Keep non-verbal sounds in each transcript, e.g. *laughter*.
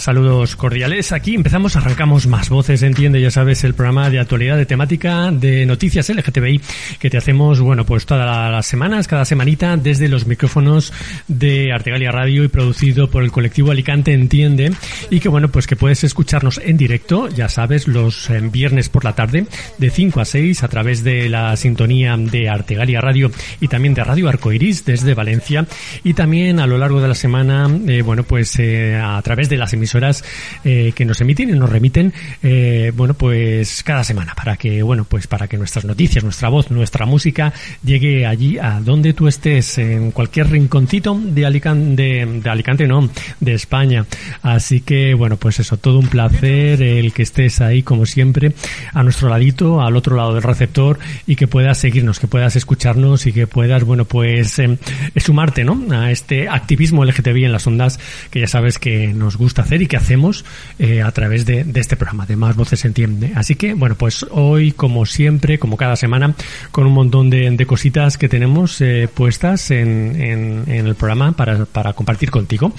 Saludos cordiales. Aquí empezamos, arrancamos más voces, entiende, ya sabes, el programa de actualidad de temática de noticias LGTBI que te hacemos, bueno, pues todas las semanas, cada semanita, desde los micrófonos de Artegalia Radio y producido por el colectivo Alicante Entiende y que, bueno, pues que puedes escucharnos en directo, ya sabes, los eh, viernes por la tarde de 5 a 6 a través de la sintonía de Artegalia Radio y también de Radio Arcoiris desde Valencia y también a lo largo de la semana, eh, bueno, pues eh, a través de las emisoras eh, que nos emiten y nos remiten, eh, bueno, pues cada semana para que, bueno, pues para que nuestras noticias, nuestra voz, nuestra música llegue allí a donde tú estés, en cualquier rinconcito de Alicante, de, Alicante, no, de España. Así que, bueno, pues eso, todo un placer el que estés ahí como siempre a nuestro ladito, al otro lado del receptor y que puedas seguirnos, que puedas escucharnos y que puedas, bueno, pues eh, sumarte, ¿no? A este activismo LGTBI en las ondas que ya sabes que nos gusta hacer y que hacemos eh, a través de, de, este programa, de Más Voces Entiende. Así que, bueno, pues hoy, como siempre, como cada semana, con un montón de, de cositas que tenemos eh, puestas en, en, en, el programa para, para compartir contigo.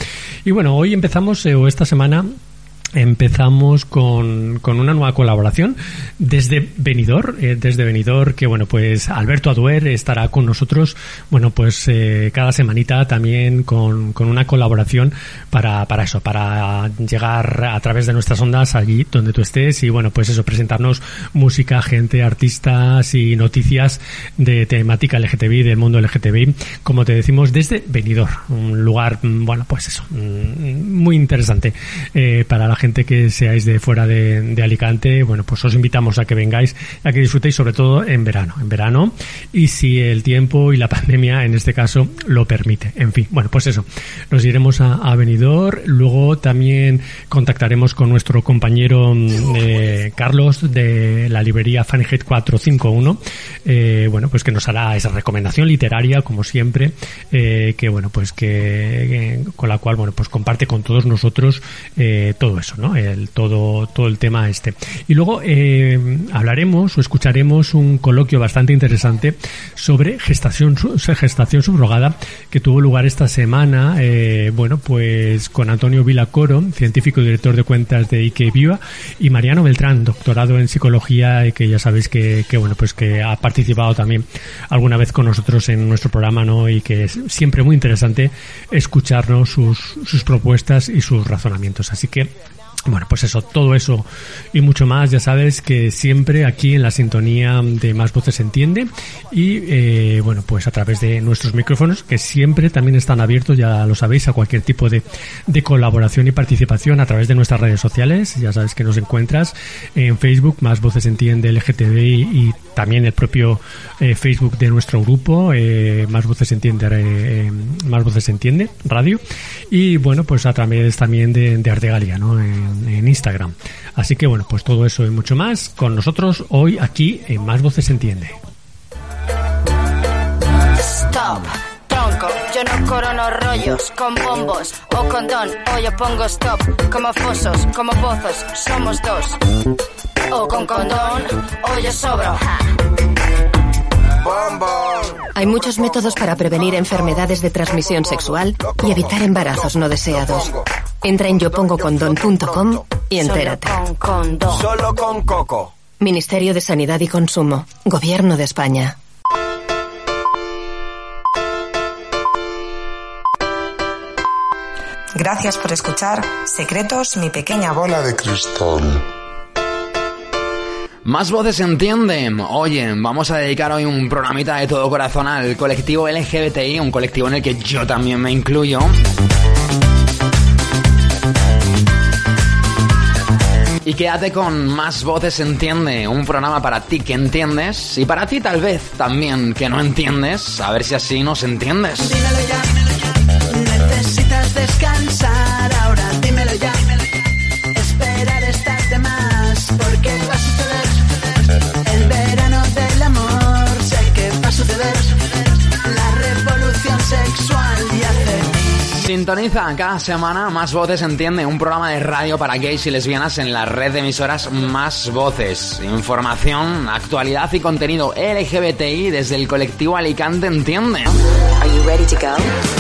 Y bueno, hoy empezamos, eh, o esta semana, empezamos con, con, una nueva colaboración desde Benidorm, eh, desde Benidorm, que bueno, pues Alberto Aduer estará con nosotros, bueno, pues eh, cada semanita también con, con una colaboración para, para eso, para llegar a través de nuestras ondas allí donde tú estés y bueno, pues eso, presentarnos música, gente, artistas y noticias de temática LGTBI, del mundo LGTBI, como te decimos, desde Benidorm, un lugar, bueno, pues eso, muy interesante eh, para la gente que seáis de fuera de, Alicante, bueno, pues os invitamos a que vengáis, a que disfrutéis sobre todo en verano, en verano, y si el tiempo y la *laughs* pandemia en este caso lo permite. En fin, bueno, pues eso, nos iremos a, a Benidorm, luego también contactaremos con nuestro compañero eh, Carlos de la librería Fahrenheit 451, eh, bueno, pues que nos hará esa recomendación literaria, como siempre, eh, que bueno, pues que, con la cual, bueno, pues comparte con todos nosotros todo eso. El, todo, todo el tema este. Y luego eh, hablaremos o escucharemos un coloquio bastante interesante sobre gestación, gestación subrogada que tuvo lugar esta semana, eh, bueno, pues con Antonio Vilacoro, científico y director de cuentas de Ike Viva, y Mariano Beltrán, doctorado en psicología y que ya sabéis que, que, bueno, pues que ha participado también alguna vez con nosotros en nuestro programa, ¿no? Y que es siempre muy interesante escucharnos sus, sus propuestas y sus razonamientos. Así que bueno, pues eso, todo eso y mucho más, ya sabes que siempre aquí en la sintonía de Más Voces se entiende y eh, bueno, pues a través de nuestros micrófonos que siempre también están abiertos, ya lo sabéis, a cualquier tipo de, de colaboración y participación a través de nuestras redes sociales, ya sabes que nos encuentras en Facebook, Más Voces Entiende LGTBI y también el propio eh, Facebook de nuestro grupo, eh, Más Voces Entiende, eh, Más Voces Entiende, Radio y bueno, pues a través también de, de Artegalia, ¿no? En, Instagram. Así que bueno, pues todo eso y mucho más con nosotros hoy aquí en Más Voces Entiende. Yo no corono rollos con bombos o con don, o yo pongo stop, como fosos, como pozos, somos dos. O con condón, o yo sobro. Hay muchos métodos para prevenir enfermedades de transmisión sexual y evitar embarazos no deseados. Entra en yopongocondon.com y entérate. Solo con coco. Ministerio de Sanidad y Consumo. Gobierno de España. Gracias por escuchar Secretos, mi pequeña bola de cristal. Más voces se entienden. Oye, vamos a dedicar hoy un programita de todo corazón al colectivo LGBTI, un colectivo en el que yo también me incluyo. Y quédate con Más Voces se Entiende, un programa para ti que entiendes y para ti tal vez también que no entiendes, a ver si así nos entiendes. Dímelo ya, Cada semana Más Voces Entiende, un programa de radio para gays y lesbianas en la red de emisoras Más Voces. Información, actualidad y contenido LGBTI desde el colectivo Alicante Entiende. Are you ready to?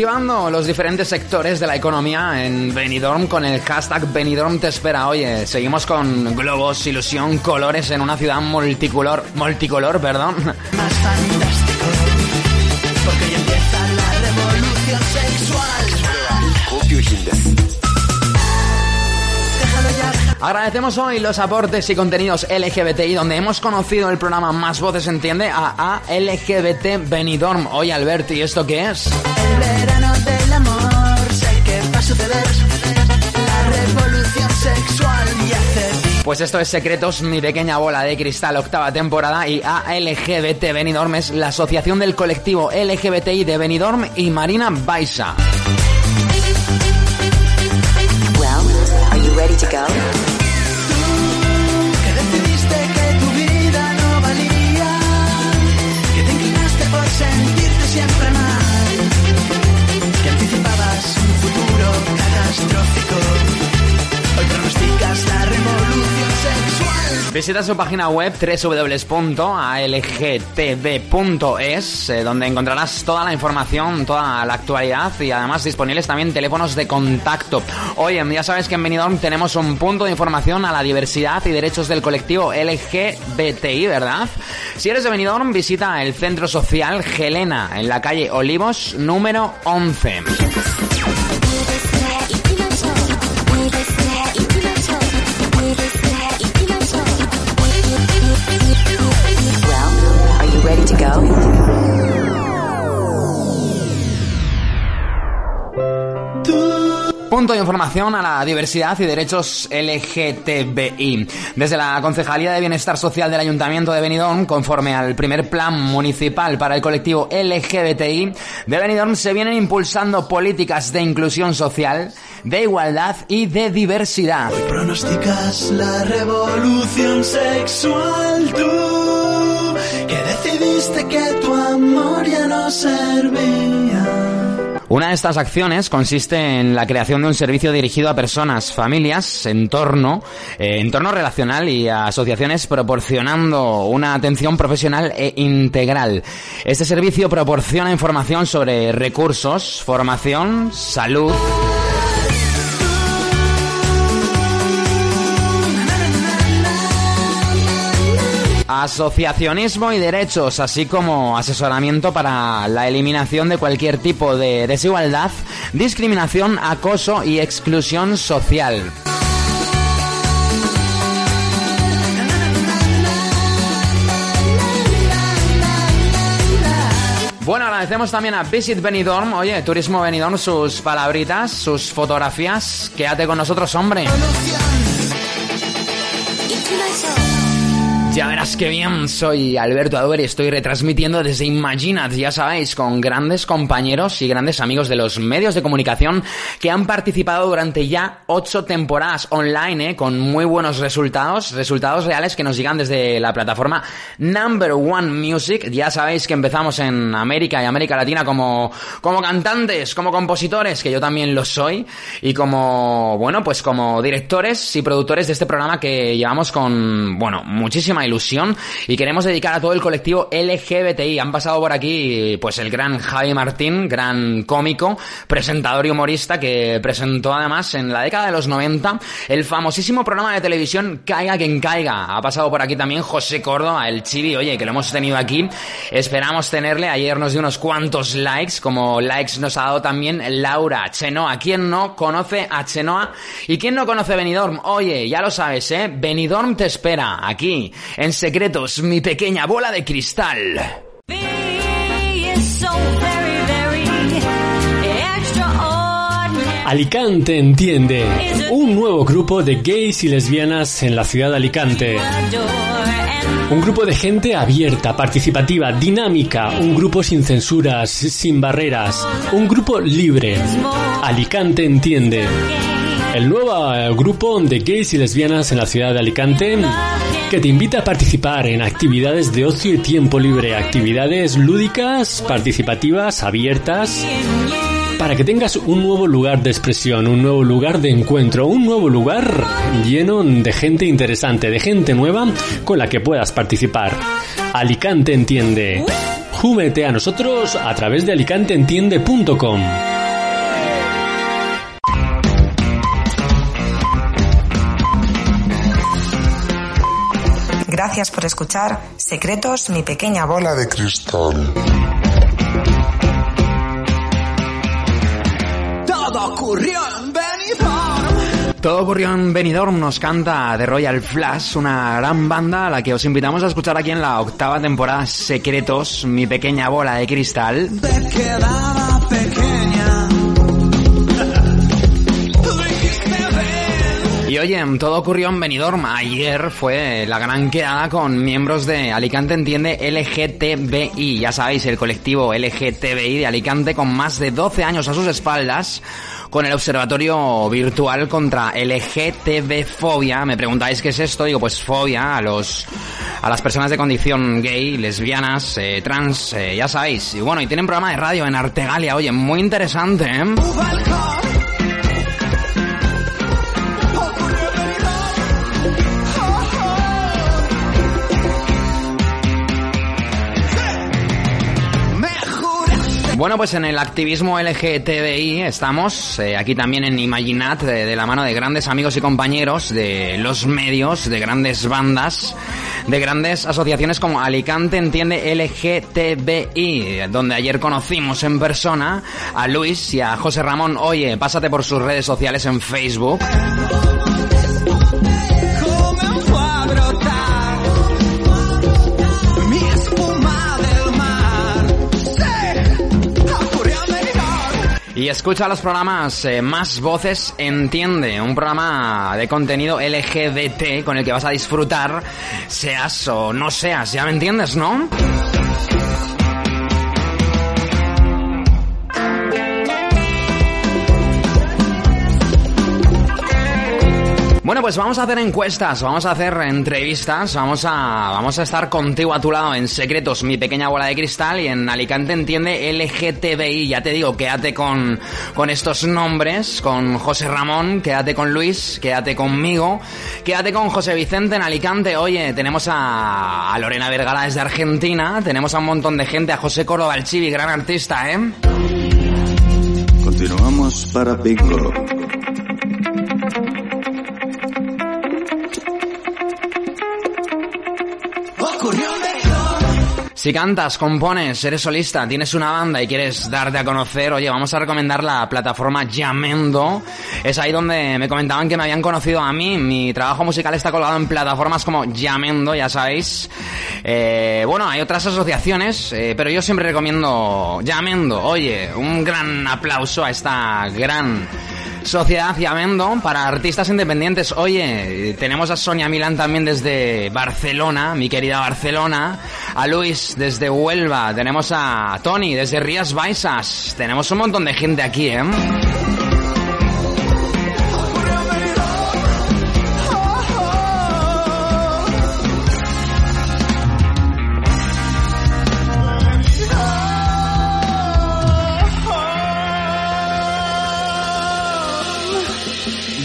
Sexual. Reactivando los diferentes sectores de la economía en Benidorm con el hashtag Benidorm te espera. Oye, seguimos con globos, ilusión, colores en una ciudad multicolor, multicolor, perdón. Más fantástico, porque hoy empieza la revolución sexual. Agradecemos hoy los aportes y contenidos LGBTI donde hemos conocido el programa Más Voces Entiende a LGBT Benidorm. Oye, Albert, ¿y esto qué es? El verano del amor, sé que va a suceder. La revolución sexual y hace Pues esto es Secretos, mi pequeña bola de cristal, octava temporada, y ALGBT Benidorm es la asociación del colectivo LGBTI de Benidorm y Marina Baixa. Well, are you ready to go? Visita su página web www.algtb.es, eh, donde encontrarás toda la información, toda la actualidad y además disponibles también teléfonos de contacto. Oye, ya sabes que en Benidorm tenemos un punto de información a la diversidad y derechos del colectivo LGBTI, ¿verdad? Si eres de Benidorm, visita el centro social Helena en la calle Olivos número 11. Ready to go? Punto de información a la diversidad y derechos LGTBI. Desde la Concejalía de Bienestar Social del Ayuntamiento de Benidorm, conforme al primer plan municipal para el colectivo LGBTI de Benidorm, se vienen impulsando políticas de inclusión social, de igualdad y de diversidad. Pronosticas la revolución sexual tú, Una de estas acciones consiste en la creación de un servicio dirigido a personas, familias, entorno, eh, entorno relacional y a asociaciones proporcionando una atención profesional e integral. Este servicio proporciona información sobre recursos, formación, salud, asociacionismo y derechos, así como asesoramiento para la eliminación de cualquier tipo de desigualdad, discriminación, acoso y exclusión social. Bueno, agradecemos también a Visit Benidorm, oye, Turismo Benidorm, sus palabritas, sus fotografías. Quédate con nosotros, hombre. Ya verás que bien, soy Alberto Aduer y estoy retransmitiendo desde Imaginat, ya sabéis, con grandes compañeros y grandes amigos de los medios de comunicación que han participado durante ya ocho temporadas online, ¿eh? con muy buenos resultados, resultados reales que nos llegan desde la plataforma Number One Music. Ya sabéis que empezamos en América y América Latina como, como cantantes, como compositores, que yo también lo soy, y como, bueno, pues como directores y productores de este programa que llevamos con, bueno, muchísima ilusión y queremos dedicar a todo el colectivo LGBTI. Han pasado por aquí pues el gran Javi Martín, gran cómico, presentador y humorista que presentó además en la década de los 90 el famosísimo programa de televisión Caiga quien caiga. Ha pasado por aquí también José Córdoba, el chibi, oye, que lo hemos tenido aquí. Esperamos tenerle. Ayer nos dio unos cuantos likes, como likes nos ha dado también Laura Chenoa. ¿Quién no conoce a Chenoa? ¿Y quién no conoce Benidorm? Oye, ya lo sabes, ¿eh? Benidorm te espera aquí en secretos, mi pequeña bola de cristal. Alicante Entiende, un nuevo grupo de gays y lesbianas en la ciudad de Alicante. Un grupo de gente abierta, participativa, dinámica, un grupo sin censuras, sin barreras, un grupo libre. Alicante Entiende. El nuevo eh, grupo de gays y lesbianas en la ciudad de Alicante que te invita a participar en actividades de ocio y tiempo libre, actividades lúdicas, participativas, abiertas, para que tengas un nuevo lugar de expresión, un nuevo lugar de encuentro, un nuevo lugar lleno de gente interesante, de gente nueva con la que puedas participar. Alicante Entiende. Júmete a nosotros a través de alicanteentiende.com. Gracias por escuchar Secretos, mi pequeña bola de cristal. Todo ocurrió en Benidorm. Todo ocurrió en Benidorm, nos canta The Royal Flash, una gran banda a la que os invitamos a escuchar aquí en la octava temporada Secretos, mi pequeña bola de cristal. Te quedaba oye, todo ocurrió en Benidorm. Ayer fue la gran quedada con miembros de Alicante Entiende LGTBI. Ya sabéis, el colectivo LGTBI de Alicante con más de 12 años a sus espaldas con el Observatorio Virtual contra LGTB Fobia. Me preguntáis qué es esto, digo pues fobia a los a las personas de condición gay, lesbianas, eh, trans, eh, ya sabéis. Y bueno, y tienen programa de radio en Artegalia, oye, muy interesante, ¿eh? Bueno, pues en el activismo LGTBI estamos eh, aquí también en Imaginat, de, de la mano de grandes amigos y compañeros de los medios, de grandes bandas, de grandes asociaciones como Alicante Entiende LGTBI, donde ayer conocimos en persona a Luis y a José Ramón. Oye, pásate por sus redes sociales en Facebook. Y escucha los programas eh, Más Voces Entiende, un programa de contenido LGBT con el que vas a disfrutar, seas o no seas, ya me entiendes, ¿no? Bueno, pues vamos a hacer encuestas, vamos a hacer entrevistas, vamos a, vamos a estar contigo a tu lado en Secretos, mi pequeña bola de cristal y en Alicante entiende LGTBI. Ya te digo, quédate con, con estos nombres, con José Ramón, quédate con Luis, quédate conmigo, quédate con José Vicente en Alicante. Oye, tenemos a, a Lorena Vergara desde Argentina, tenemos a un montón de gente, a José Córdoba, el gran artista, ¿eh? Continuamos para Pico. Si cantas, compones, eres solista, tienes una banda y quieres darte a conocer, oye, vamos a recomendar la plataforma Yamendo. Es ahí donde me comentaban que me habían conocido a mí. Mi trabajo musical está colgado en plataformas como Yamendo, ya sabéis. Eh, bueno, hay otras asociaciones, eh, pero yo siempre recomiendo Yamendo. Oye, un gran aplauso a esta gran Sociedad y Amendo para artistas independientes. Oye, tenemos a Sonia Milán también desde Barcelona, mi querida Barcelona. A Luis desde Huelva. Tenemos a Tony desde Rías Baixas. Tenemos un montón de gente aquí, ¿eh?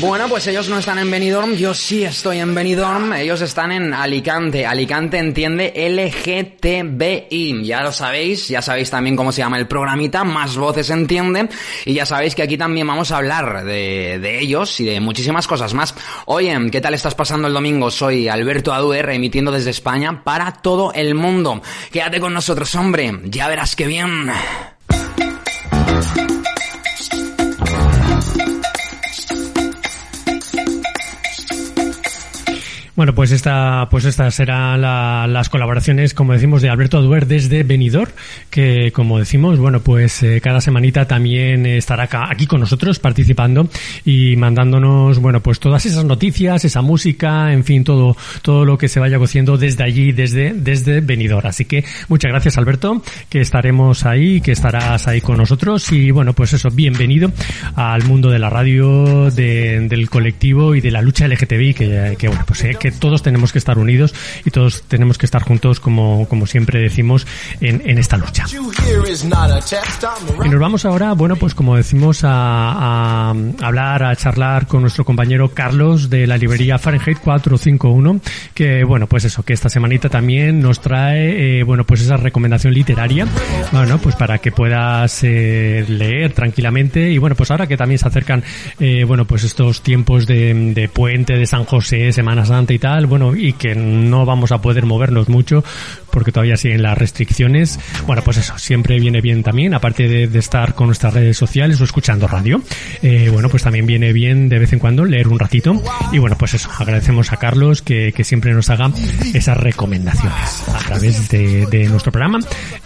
Bueno, pues ellos no están en Benidorm, yo sí estoy en Benidorm, ellos están en Alicante. Alicante entiende LGTBI. Ya lo sabéis, ya sabéis también cómo se llama el programita, Más Voces Entiende. Y ya sabéis que aquí también vamos a hablar de, de ellos y de muchísimas cosas más. Oye, ¿qué tal estás pasando el domingo? Soy Alberto Aduer, emitiendo desde España para todo el mundo. Quédate con nosotros, hombre, ya verás qué bien. Bueno, pues esta, pues estas serán la, las colaboraciones, como decimos, de Alberto Aduer desde Benidorm, que como decimos, bueno, pues eh, cada semanita también estará aquí con nosotros participando y mandándonos, bueno, pues todas esas noticias, esa música, en fin, todo, todo lo que se vaya cociendo desde allí, desde, desde Benidorm. Así que muchas gracias, Alberto, que estaremos ahí, que estarás ahí con nosotros y bueno, pues eso, bienvenido al mundo de la radio, de, del colectivo y de la lucha LGTBI, que, que bueno, pues eh, que todos tenemos que estar unidos y todos tenemos que estar juntos, como, como siempre decimos, en, en esta lucha. Y nos vamos ahora, bueno, pues como decimos, a, a hablar, a charlar con nuestro compañero Carlos de la librería Fahrenheit 451, que bueno, pues eso, que esta semanita también nos trae, eh, bueno, pues esa recomendación literaria, bueno, pues para que puedas eh, leer tranquilamente y bueno, pues ahora que también se acercan, eh, bueno, pues estos tiempos de, de puente, de San José, Semana Santa y tal, bueno, y que no vamos a poder movernos mucho porque todavía siguen las restricciones. Bueno, pues eso, siempre viene bien también, aparte de, de estar con nuestras redes sociales o escuchando radio, eh, bueno, pues también viene bien de vez en cuando leer un ratito. Y bueno, pues eso, agradecemos a Carlos que, que siempre nos haga esas recomendaciones a través de, de nuestro programa.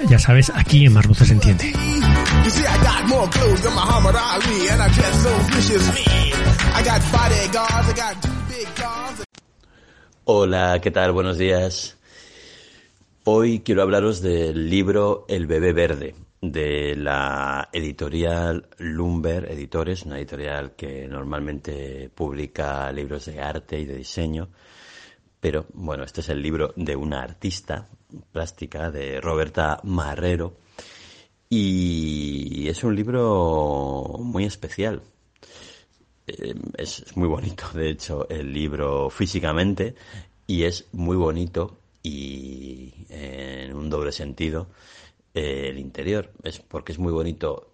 Ya sabes, aquí en Más Voces Entiende. I got more clothes than Hola, ¿qué tal? Buenos días. Hoy quiero hablaros del libro El bebé verde de la editorial Lumber Editores, una editorial que normalmente publica libros de arte y de diseño, pero bueno, este es el libro de una artista plástica, de Roberta Marrero, y es un libro muy especial. Eh, Es, muy bonito, de hecho, el libro físicamente, y es muy bonito y eh, en un doble sentido eh, el interior. Es porque es muy bonito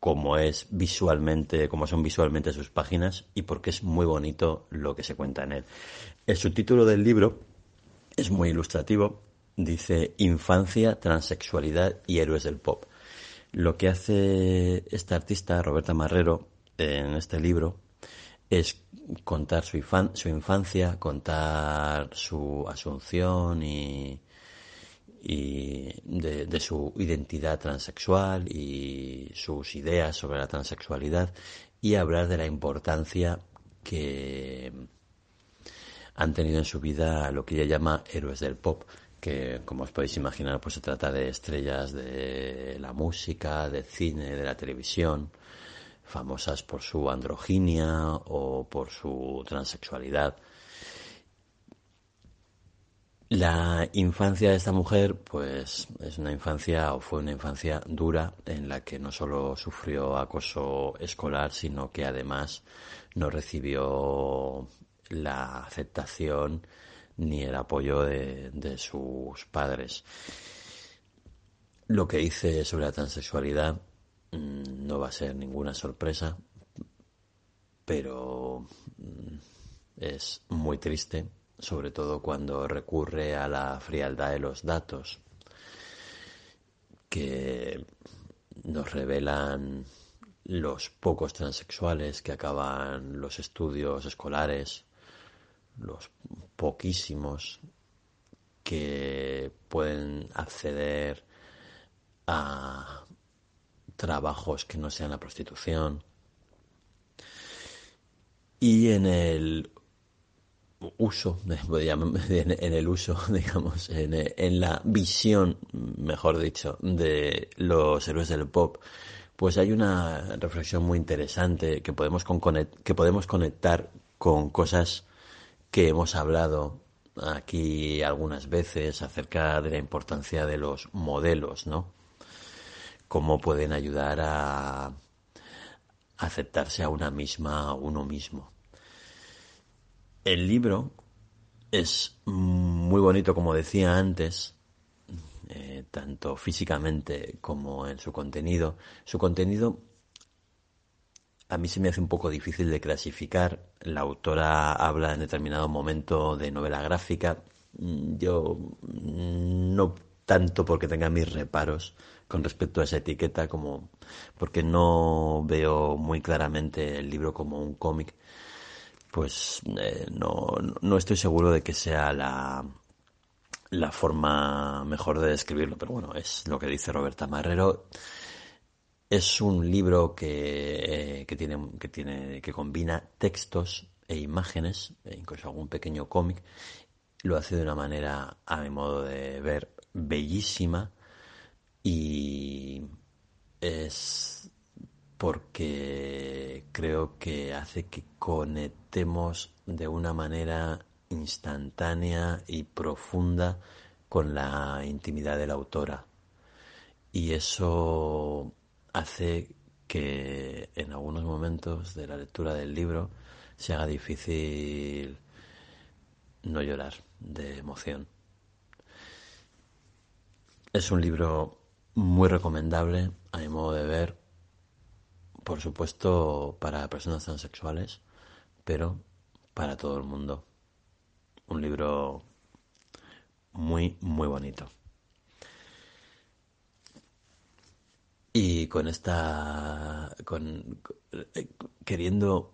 como es visualmente, como son visualmente sus páginas y porque es muy bonito lo que se cuenta en él. El subtítulo del libro es muy ilustrativo. Dice Infancia, transexualidad y héroes del pop. Lo que hace esta artista, Roberta Marrero, en este libro es contar su, infan- su infancia, contar su asunción y, de su identidad transexual y sus ideas sobre la transexualidad y hablar de la importancia que han tenido en su vida lo que ella llama héroes del pop, que como os podéis imaginar pues se trata de estrellas de la música, del cine, de la televisión, famosas por su androginia o por su transexualidad. La infancia de esta mujer, pues es una infancia o fue una infancia dura en la que no solo sufrió acoso escolar, sino que además no recibió la aceptación ni el apoyo de, de sus padres. Lo que dice sobre la transexualidad no va a ser ninguna sorpresa, pero mm, es muy triste, sobre todo cuando recurre a la frialdad de los datos que nos revelan los pocos transexuales que acaban los estudios escolares, los poquísimos que pueden acceder a trabajos que no sean la prostitución, y en el uso, *laughs* en el uso, *laughs* digamos, en, la visión, mejor dicho, de los héroes del pop, pues hay una reflexión muy interesante que podemos, que podemos conectar con cosas que hemos hablado aquí algunas veces acerca de la importancia de los modelos, ¿no? Cómo pueden ayudar a aceptarse a una misma, a uno mismo. El libro es muy bonito, como decía antes, eh, tanto físicamente como en su contenido. Su contenido a mí se me hace un poco difícil de clasificar. La autora habla en determinado momento de novela gráfica. Yo no tanto porque tenga mis reparos con respecto a esa etiqueta como porque no veo muy claramente el libro como un cómic pues eh, no, no estoy seguro de que sea la, la forma mejor de describirlo, pero bueno, es lo que dice Roberta Marrero. Es un libro que, que, tiene, que, tiene, que combina textos e imágenes, e incluso algún pequeño cómic. Lo hace de una manera, a mi modo de ver, bellísima y es porque creo que hace que conectemos de una manera instantánea y profunda con la intimidad de la autora. Y eso hace que en algunos momentos de la lectura del libro se haga difícil no llorar de emoción. Es un libro muy recomendable, a mi modo de ver, por supuesto, para personas transexuales, pero para todo el mundo. Un libro muy, muy bonito. Y con esta, con, queriendo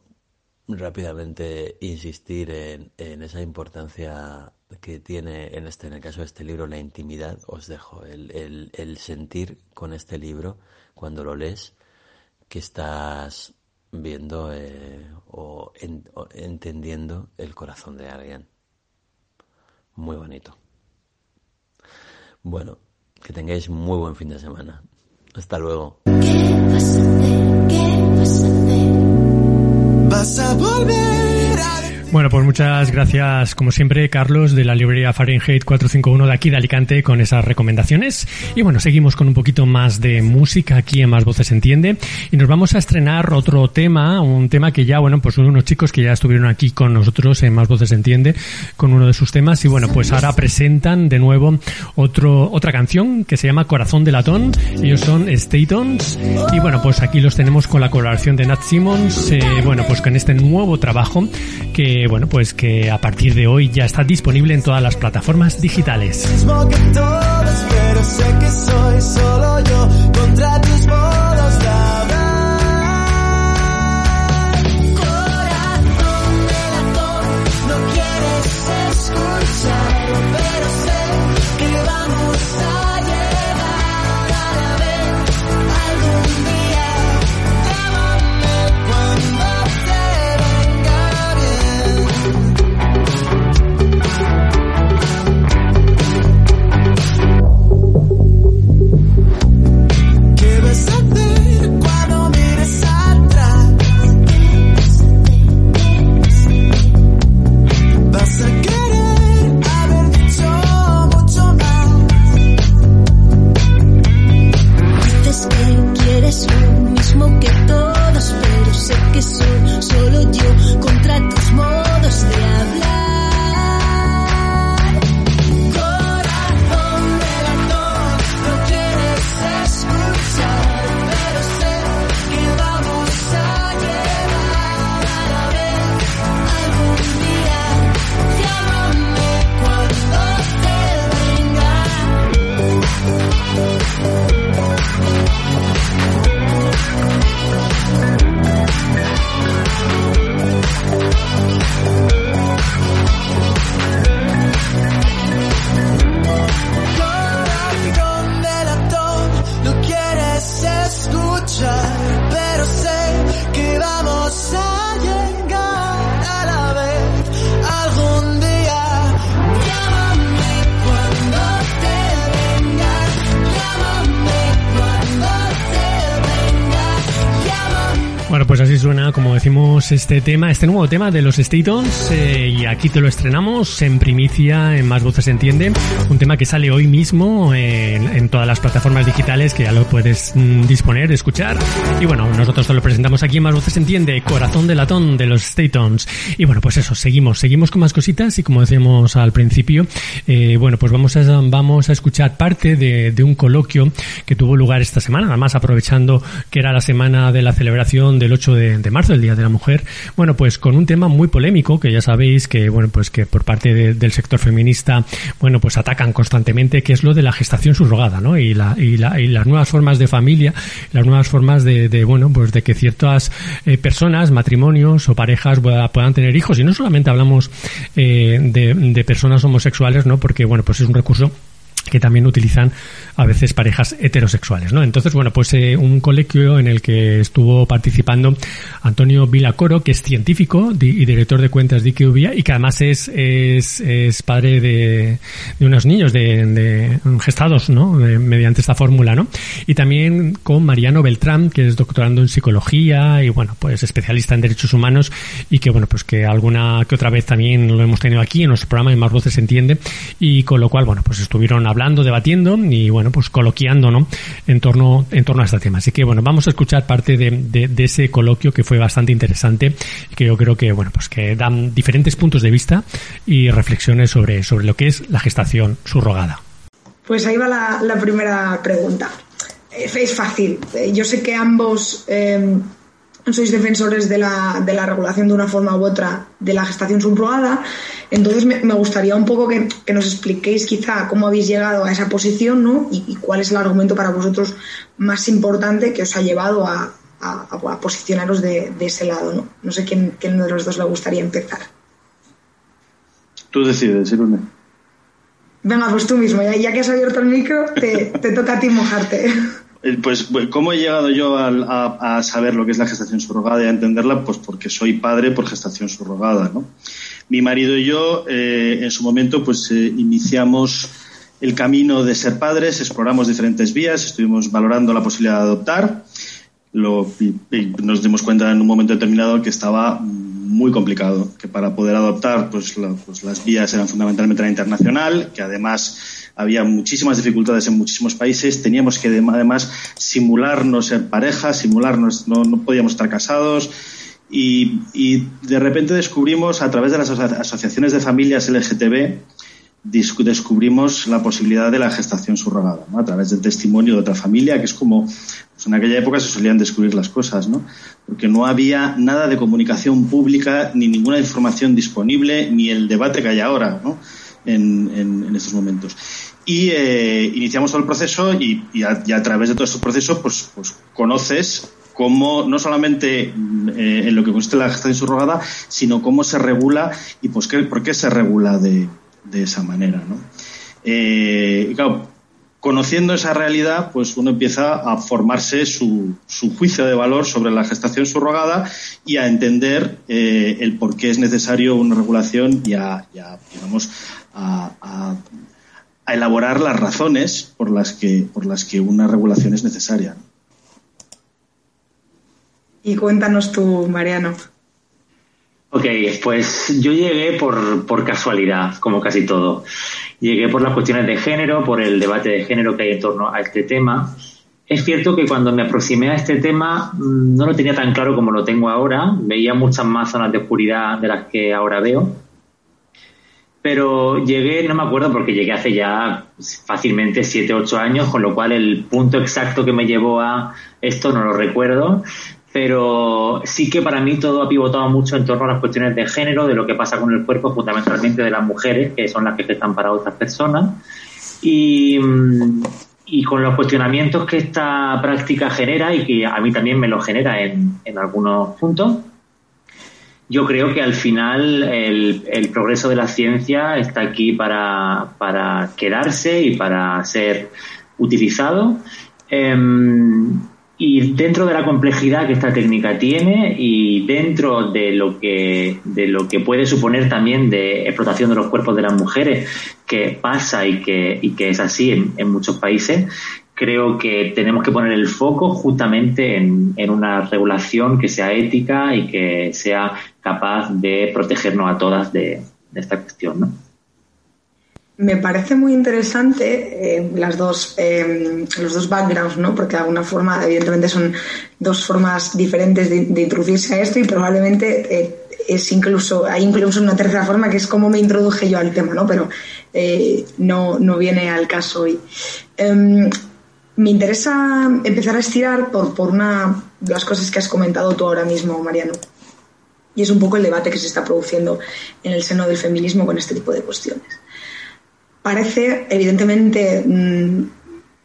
rápidamente insistir en, en, esa importancia que tiene en este, en el caso de este libro, la intimidad, os dejo el, el, el sentir con este libro cuando lo lees que estás viendo eh, o, entendiendo el corazón de alguien. Muy bonito. Bueno, que tengáis muy buen fin de semana. Hasta luego. vas a volver a bueno, pues muchas gracias, como siempre, Carlos, de la librería Fahrenheit 451 de aquí de Alicante, con esas recomendaciones. Y bueno, seguimos con un poquito más de música aquí en Más Voces Entiende. Y nos vamos a estrenar otro tema, un tema que ya, bueno, pues unos chicos que ya estuvieron aquí con nosotros en Más Voces Entiende, con uno de sus temas. Y bueno, pues ahora presentan de nuevo otro, otra canción que se llama Corazón de Latón. Ellos son Statons. Y bueno, pues aquí los tenemos con la colaboración de Nat Simmons. Eh, bueno, pues con este nuevo trabajo que bueno, pues que a partir de hoy ya está disponible en todas las plataformas digitales. Este tema, este nuevo tema de los Statons, eh, y aquí te lo estrenamos en primicia, en Más Voces Entiende, un tema que sale hoy mismo en, todas las plataformas digitales, que ya lo puedes mm, disponer, escuchar, y bueno, nosotros te lo presentamos aquí en Más Voces Entiende, Corazón de Latón de los Statons, y bueno, pues eso, seguimos, seguimos con más cositas, y como decíamos al principio, eh, bueno, pues vamos a, vamos a escuchar parte de, de un coloquio que tuvo lugar esta semana, además aprovechando que era la semana de la celebración del 8 de, marzo, el Día de la Mujer, bueno, pues con un tema muy polémico que ya sabéis que, bueno, pues que por parte del sector feminista, bueno, pues atacan constantemente, que es lo de la gestación subrogada, ¿no? Y, la, y, la, y las nuevas formas de familia, las nuevas formas de, de bueno, pues de que ciertas eh, personas, matrimonios o parejas puedan tener hijos. Y no solamente hablamos eh, de, de personas homosexuales, ¿no? Porque, bueno, pues es un recurso que también utilizan a veces parejas heterosexuales, ¿no? Entonces, bueno, pues eh, un colegio en el que estuvo participando Antonio Vilacoro, que es científico y director de cuentas de IQVIA y que además es, es, padre de, de, unos niños de, de gestados, ¿no? mediante esta fórmula, ¿no? Y también con Mariano Beltrán, que es doctorando en psicología y, bueno, pues especialista en derechos humanos y que, bueno, pues que alguna que otra vez también lo hemos tenido aquí en nuestro programa y Más Voces se entiende y con lo cual, bueno, pues estuvieron hablando, debatiendo y bueno, pues coloquiando, ¿no? En torno, en torno a este tema. Así que bueno, vamos a escuchar parte de, ese coloquio que fue bastante interesante y que yo creo que bueno, pues que dan diferentes puntos de vista y reflexiones sobre, sobre lo que es la gestación subrogada. Pues ahí va la, la primera pregunta. Eh, es fácil. Eh, yo sé que ambos eh, sois defensores de la, de la, regulación de una forma u otra de la gestación subrogada. Entonces me, gustaría un poco que, nos expliquéis quizá cómo habéis llegado a esa posición ¿no? Y, cuál es el argumento para vosotros más importante que os ha llevado a, a, posicionaros de, ese lado. No, no sé quién, quién, de los dos le gustaría empezar. Tú decides, Irune. Venga, pues tú mismo, ya, ya que has abierto el micro, te, te toca a ti mojarte. Eh, pues, ¿cómo he llegado yo a, saber lo que es la gestación subrogada y a entenderla? Pues porque soy padre por gestación subrogada, ¿no? Mi marido y yo, eh, en su momento, pues eh, iniciamos el camino de ser padres, exploramos diferentes vías, estuvimos valorando la posibilidad de adoptar, lo, y, nos dimos cuenta en un momento determinado que estaba muy complicado, que para poder adoptar, pues, pues las vías eran fundamentalmente la internacional, que además había muchísimas dificultades en muchísimos países, teníamos que además simularnos ser pareja, simularnos, no, no podíamos estar casados. Y, y, de repente descubrimos a través de las asociaciones de familias LGTB descubrimos la posibilidad de la gestación subrogada, ¿no? a través del testimonio de otra familia, que es como pues en aquella época se solían descubrir las cosas, ¿no? porque no había nada de comunicación pública, ni ninguna información disponible, ni el debate que hay ahora. ¿no? en, estos momentos. Y eh, iniciamos todo el proceso y, a, través de todo este proceso pues, pues conoces cómo, no solamente eh, en lo que consiste la gestación subrogada, sino cómo se regula y pues qué, por qué se regula de, esa manera. ¿no? Eh, claro, conociendo esa realidad, pues uno empieza a formarse su, juicio de valor sobre la gestación subrogada y a entender eh, el por qué es necesario una regulación y a, a digamos, a, elaborar las razones por las que, por las que una regulación es necesaria. Y cuéntanos tú, Mariano. Ok, pues yo llegué por, por, casualidad, como casi todo. Llegué por las cuestiones de género, por el debate de género que hay en torno a este tema. Es cierto que cuando me aproximé a este tema mm, no lo tenía tan claro como lo tengo ahora. Veía muchas más zonas de oscuridad de las que ahora veo pero llegué, no me acuerdo porque llegué hace ya fácilmente 7, 8 años, con lo cual el punto exacto que me llevó a esto no lo recuerdo, pero sí que para mí todo ha pivotado mucho en torno a las cuestiones de género, de lo que pasa con el cuerpo, fundamentalmente de las mujeres, que son las que están para otras personas, y, y con los cuestionamientos que esta práctica genera y que a mí también me lo genera en, en algunos puntos yo creo que al final el, progreso de la ciencia está aquí para, para quedarse y para ser utilizado. Em, y dentro de la complejidad que esta técnica tiene y dentro de lo que, de lo que puede suponer también de explotación de los cuerpos de las mujeres, que pasa y que, y que es así en, en muchos países, creo que tenemos que poner el foco justamente en, una regulación que sea ética y que sea capaz de protegernos a todas de, esta cuestión, ¿no? Me parece muy interesante eh, las dos, eh, los dos backgrounds, ¿no? Porque de alguna forma, evidentemente, son dos formas diferentes de, introducirse a esto y probablemente eh, es incluso, hay incluso una tercera forma que es cómo me introduje yo al tema, ¿no? Pero no, no viene al caso hoy. Em, me interesa empezar a estirar por, por una de las cosas que has comentado tú ahora mismo, Mariano. Y es un poco el debate que se está produciendo en el seno del feminismo con este tipo de cuestiones. Parece, evidentemente, mm,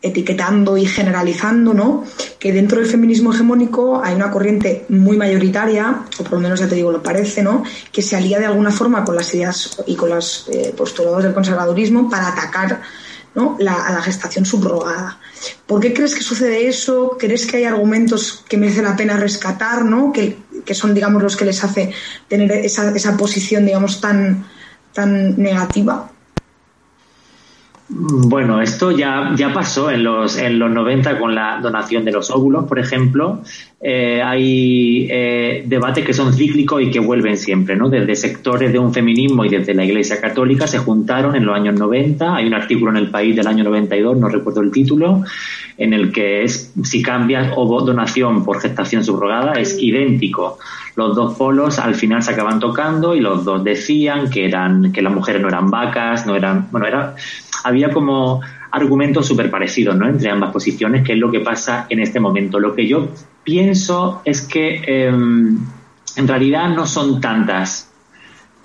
etiquetando y generalizando, ¿no? Que dentro del feminismo hegemónico hay una corriente muy mayoritaria, o por lo menos ya te digo, lo parece, ¿no? Que se alía de alguna forma con las ideas y con los eh, postulados del conservadurismo para atacar ¿no? a la gestación subrogada. ¿Por qué crees que sucede eso? ¿Crees que hay argumentos que merece la pena rescatar, ¿no? que, que son, digamos, los que les hace tener esa, esa posición, digamos, tan, tan negativa? Bueno, esto ya, ya pasó en los, en los 90 con la donación de los óvulos, por ejemplo. Eh, hay eh, debates que son cíclicos y que vuelven siempre, ¿no? Desde sectores de un feminismo y desde la Iglesia Católica se juntaron en los años 90. Hay un artículo en El País del año 92, no recuerdo el título, en el que es si cambias ovo donación por gestación subrogada es idéntico. Los dos polos al final se acaban tocando y los dos decían que eran que las mujeres no eran vacas, no eran, bueno, era había como argumentos súper parecidos ¿no? entre ambas posiciones, que es lo que pasa en este momento. Lo que yo pienso es que em, en realidad no son tantas,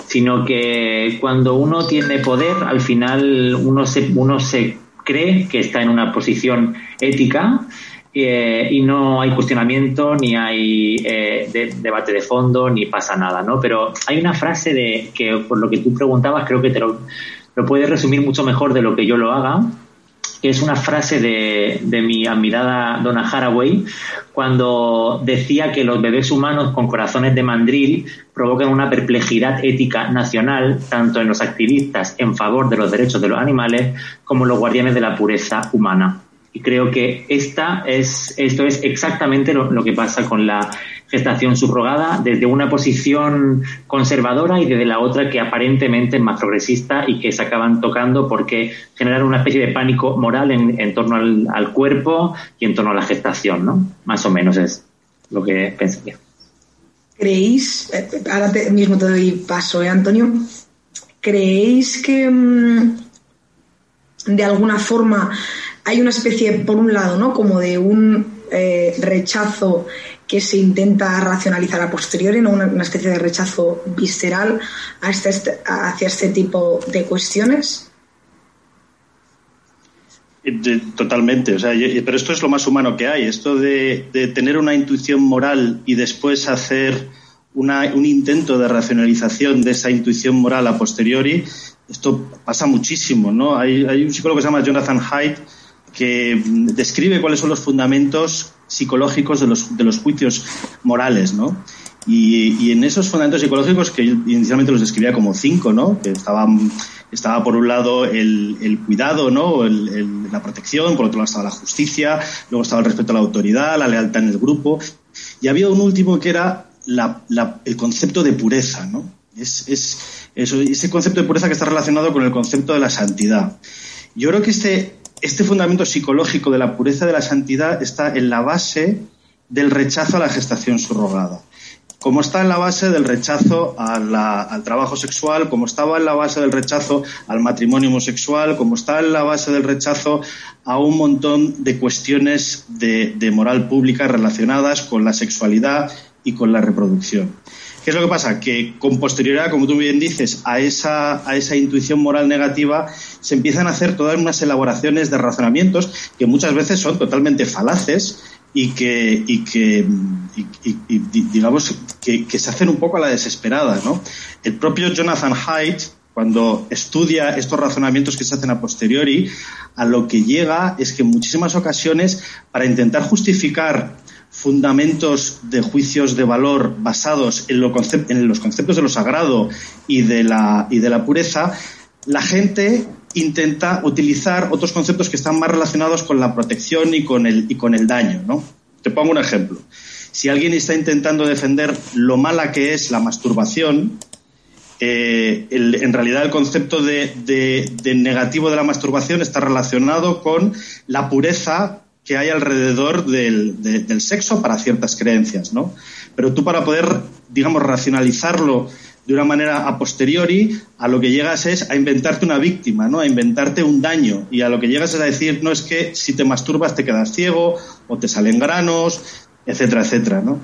sino que cuando uno tiene poder, al final uno se, uno se cree que está en una posición ética eh, y no hay cuestionamiento, ni hay eh, debate de fondo, ni pasa nada, ¿no? Pero hay una frase de que, por lo que tú preguntabas, creo que te lo, lo puede resumir mucho mejor de lo que yo lo haga, que es una frase de, de mi admirada Donna Haraway, cuando decía que los bebés humanos con corazones de mandril provocan una perplejidad ética nacional, tanto en los activistas en favor de los derechos de los animales como en los guardianes de la pureza humana. Y creo que esta es, esto es exactamente lo, que pasa con la gestación subrogada, desde una posición conservadora y desde la otra que aparentemente es más progresista y que se acaban tocando porque generan una especie de pánico moral en, torno al, cuerpo y en torno a la gestación, ¿no? Más o menos es lo que pensaría. ¿Creéis, eh, ahora mismo te doy paso, ¿eh, Antonio? ¿Creéis que mm, de alguna forma hay una especie, por un lado, ¿no? Como de un eh, rechazo que se intenta racionalizar a posteriori, ¿no? Una, especie de rechazo visceral este, hacia este tipo de cuestiones. Totalmente, o sea, pero esto es lo más humano que hay, esto de, tener una intuición moral y después hacer un intento de racionalización de esa intuición moral a posteriori, esto pasa muchísimo, ¿no? Hay, hay un psicólogo que se llama Jonathan Haidt que describe cuáles son los fundamentos psicológicos de los, de los juicios morales, ¿no? Y, en esos fundamentos psicológicos, que inicialmente los describía como cinco, ¿no? Que estaban, estaba por un lado el, cuidado, ¿no? la protección, por otro lado estaba la justicia, luego estaba el respeto a la autoridad, la lealtad en el grupo, y había un último que era el concepto de pureza, ¿no? Es, es eso, ese concepto de pureza que está relacionado con el concepto de la santidad. Yo creo que este este fundamento psicológico de la pureza de la santidad está en la base del rechazo a la gestación subrogada. Como está en la base del rechazo al trabajo sexual, como estaba en la base del rechazo al matrimonio homosexual, como está en la base del rechazo a un montón de cuestiones de moral pública relacionadas con la sexualidad y con la reproducción. ¿Qué es lo que pasa? Que con posterioridad, como tú bien dices, a esa, a esa intuición moral negativa se empiezan a hacer todas unas elaboraciones de razonamientos que muchas veces son totalmente falaces y que, y que digamos, que, se hacen un poco a la desesperada. ¿no? El propio Jonathan Haidt, cuando estudia estos razonamientos que se hacen a posteriori, a lo que llega es que en muchísimas ocasiones, para intentar justificar fundamentos de juicios de valor basados en, en los conceptos de lo sagrado y de, la, y de la pureza, la gente intenta utilizar otros conceptos que están más relacionados con la protección y con el, y con el daño. ¿no? Te pongo un ejemplo. Si alguien está intentando defender lo mala que es la masturbación, eh, en realidad el concepto de, negativo de la masturbación está relacionado con la pureza que hay alrededor del, del, sexo para ciertas creencias, ¿no? Pero tú para poder, digamos, racionalizarlo de una manera a posteriori, a lo que llegas es a inventarte una víctima, ¿no? A inventarte un daño. Y a lo que llegas es a decir, no es que si te masturbas te quedas ciego, o te salen granos, etcétera, etcétera, ¿no?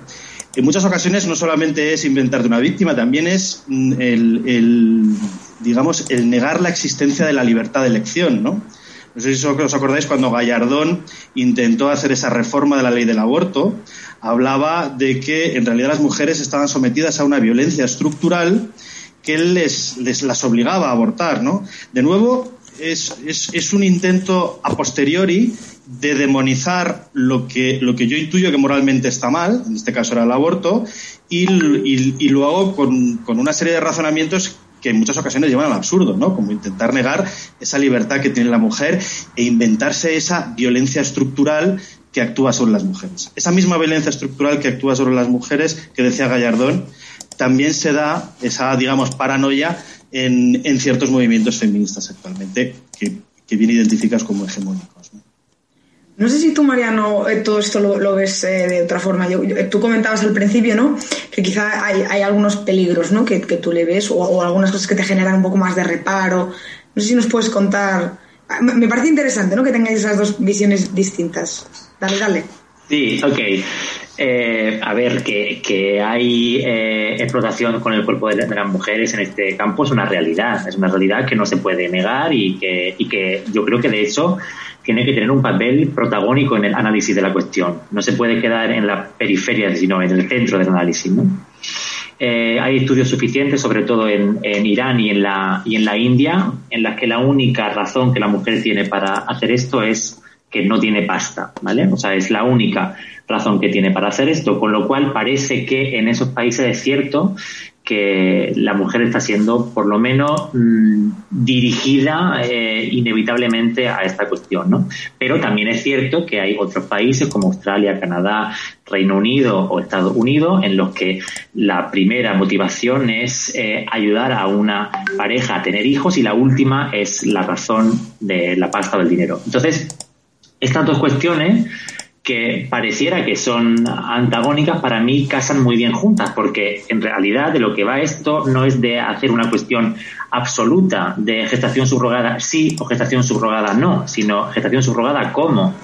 En muchas ocasiones no solamente es inventarte una víctima, también es mm, el, digamos, el negar la existencia de la libertad de elección, ¿no? No sé si os acordáis cuando Gallardón intentó hacer esa reforma de la ley del aborto, hablaba de que en realidad las mujeres estaban sometidas a una violencia estructural que les, les las obligaba a abortar, ¿no? De nuevo, es, es, es, un intento a posteriori de demonizar lo que, lo que yo intuyo que moralmente está mal, en este caso era el aborto, y, y, lo hago con, con, una serie de razonamientos que en muchas ocasiones llevan al absurdo, ¿no? Como intentar negar esa libertad que tiene la mujer e inventarse esa violencia estructural que actúa sobre las mujeres. Esa misma violencia estructural que actúa sobre las mujeres, que decía Gallardón, también se da esa, digamos, paranoia en, en ciertos movimientos feministas actualmente, que, que bien identificas como hegemónicos. No sé si tú, Mariano, eh, todo esto lo, ves eh, de otra forma. tú comentabas al principio, ¿no? Que quizá hay, hay algunos peligros, ¿no? Que, que tú le ves o, algunas cosas que te generan un poco más de reparo. No sé si nos puedes contar. Me parece interesante, ¿no? Que tengáis esas dos visiones distintas. Dale, dale. Sí, ok. Eh, a ver, que, que hay eh, explotación con el cuerpo de, las mujeres en este campo es una realidad, es una realidad que no se puede negar y que, y que yo creo que de hecho tiene que tener un papel protagónico en el análisis de la cuestión. No se puede quedar en la periferia, sino en el centro del análisis. Eh, hay estudios suficientes, sobre todo en, en, Irán y en, la, y en la India, en las que la única razón que la mujer tiene para hacer esto es que no tiene pasta, ¿vale? O sea, es la única razón que tiene para hacer esto, con lo cual parece que en esos países es cierto que la mujer está siendo por lo menos mmm, dirigida eh, inevitablemente a esta cuestión, ¿no? Pero también es cierto que hay otros países como Australia, Canadá, Reino Unido o Estados Unidos en los que la primera motivación es eh, ayudar a una pareja a tener hijos y la última es la razón de la pasta o del dinero. Entonces, estas dos cuestiones que pareciera que son antagónicas, para mí casan muy bien juntas, porque en realidad de lo que va esto no es de hacer una cuestión absoluta de gestación subrogada sí o gestación subrogada no, sino gestación subrogada cómo,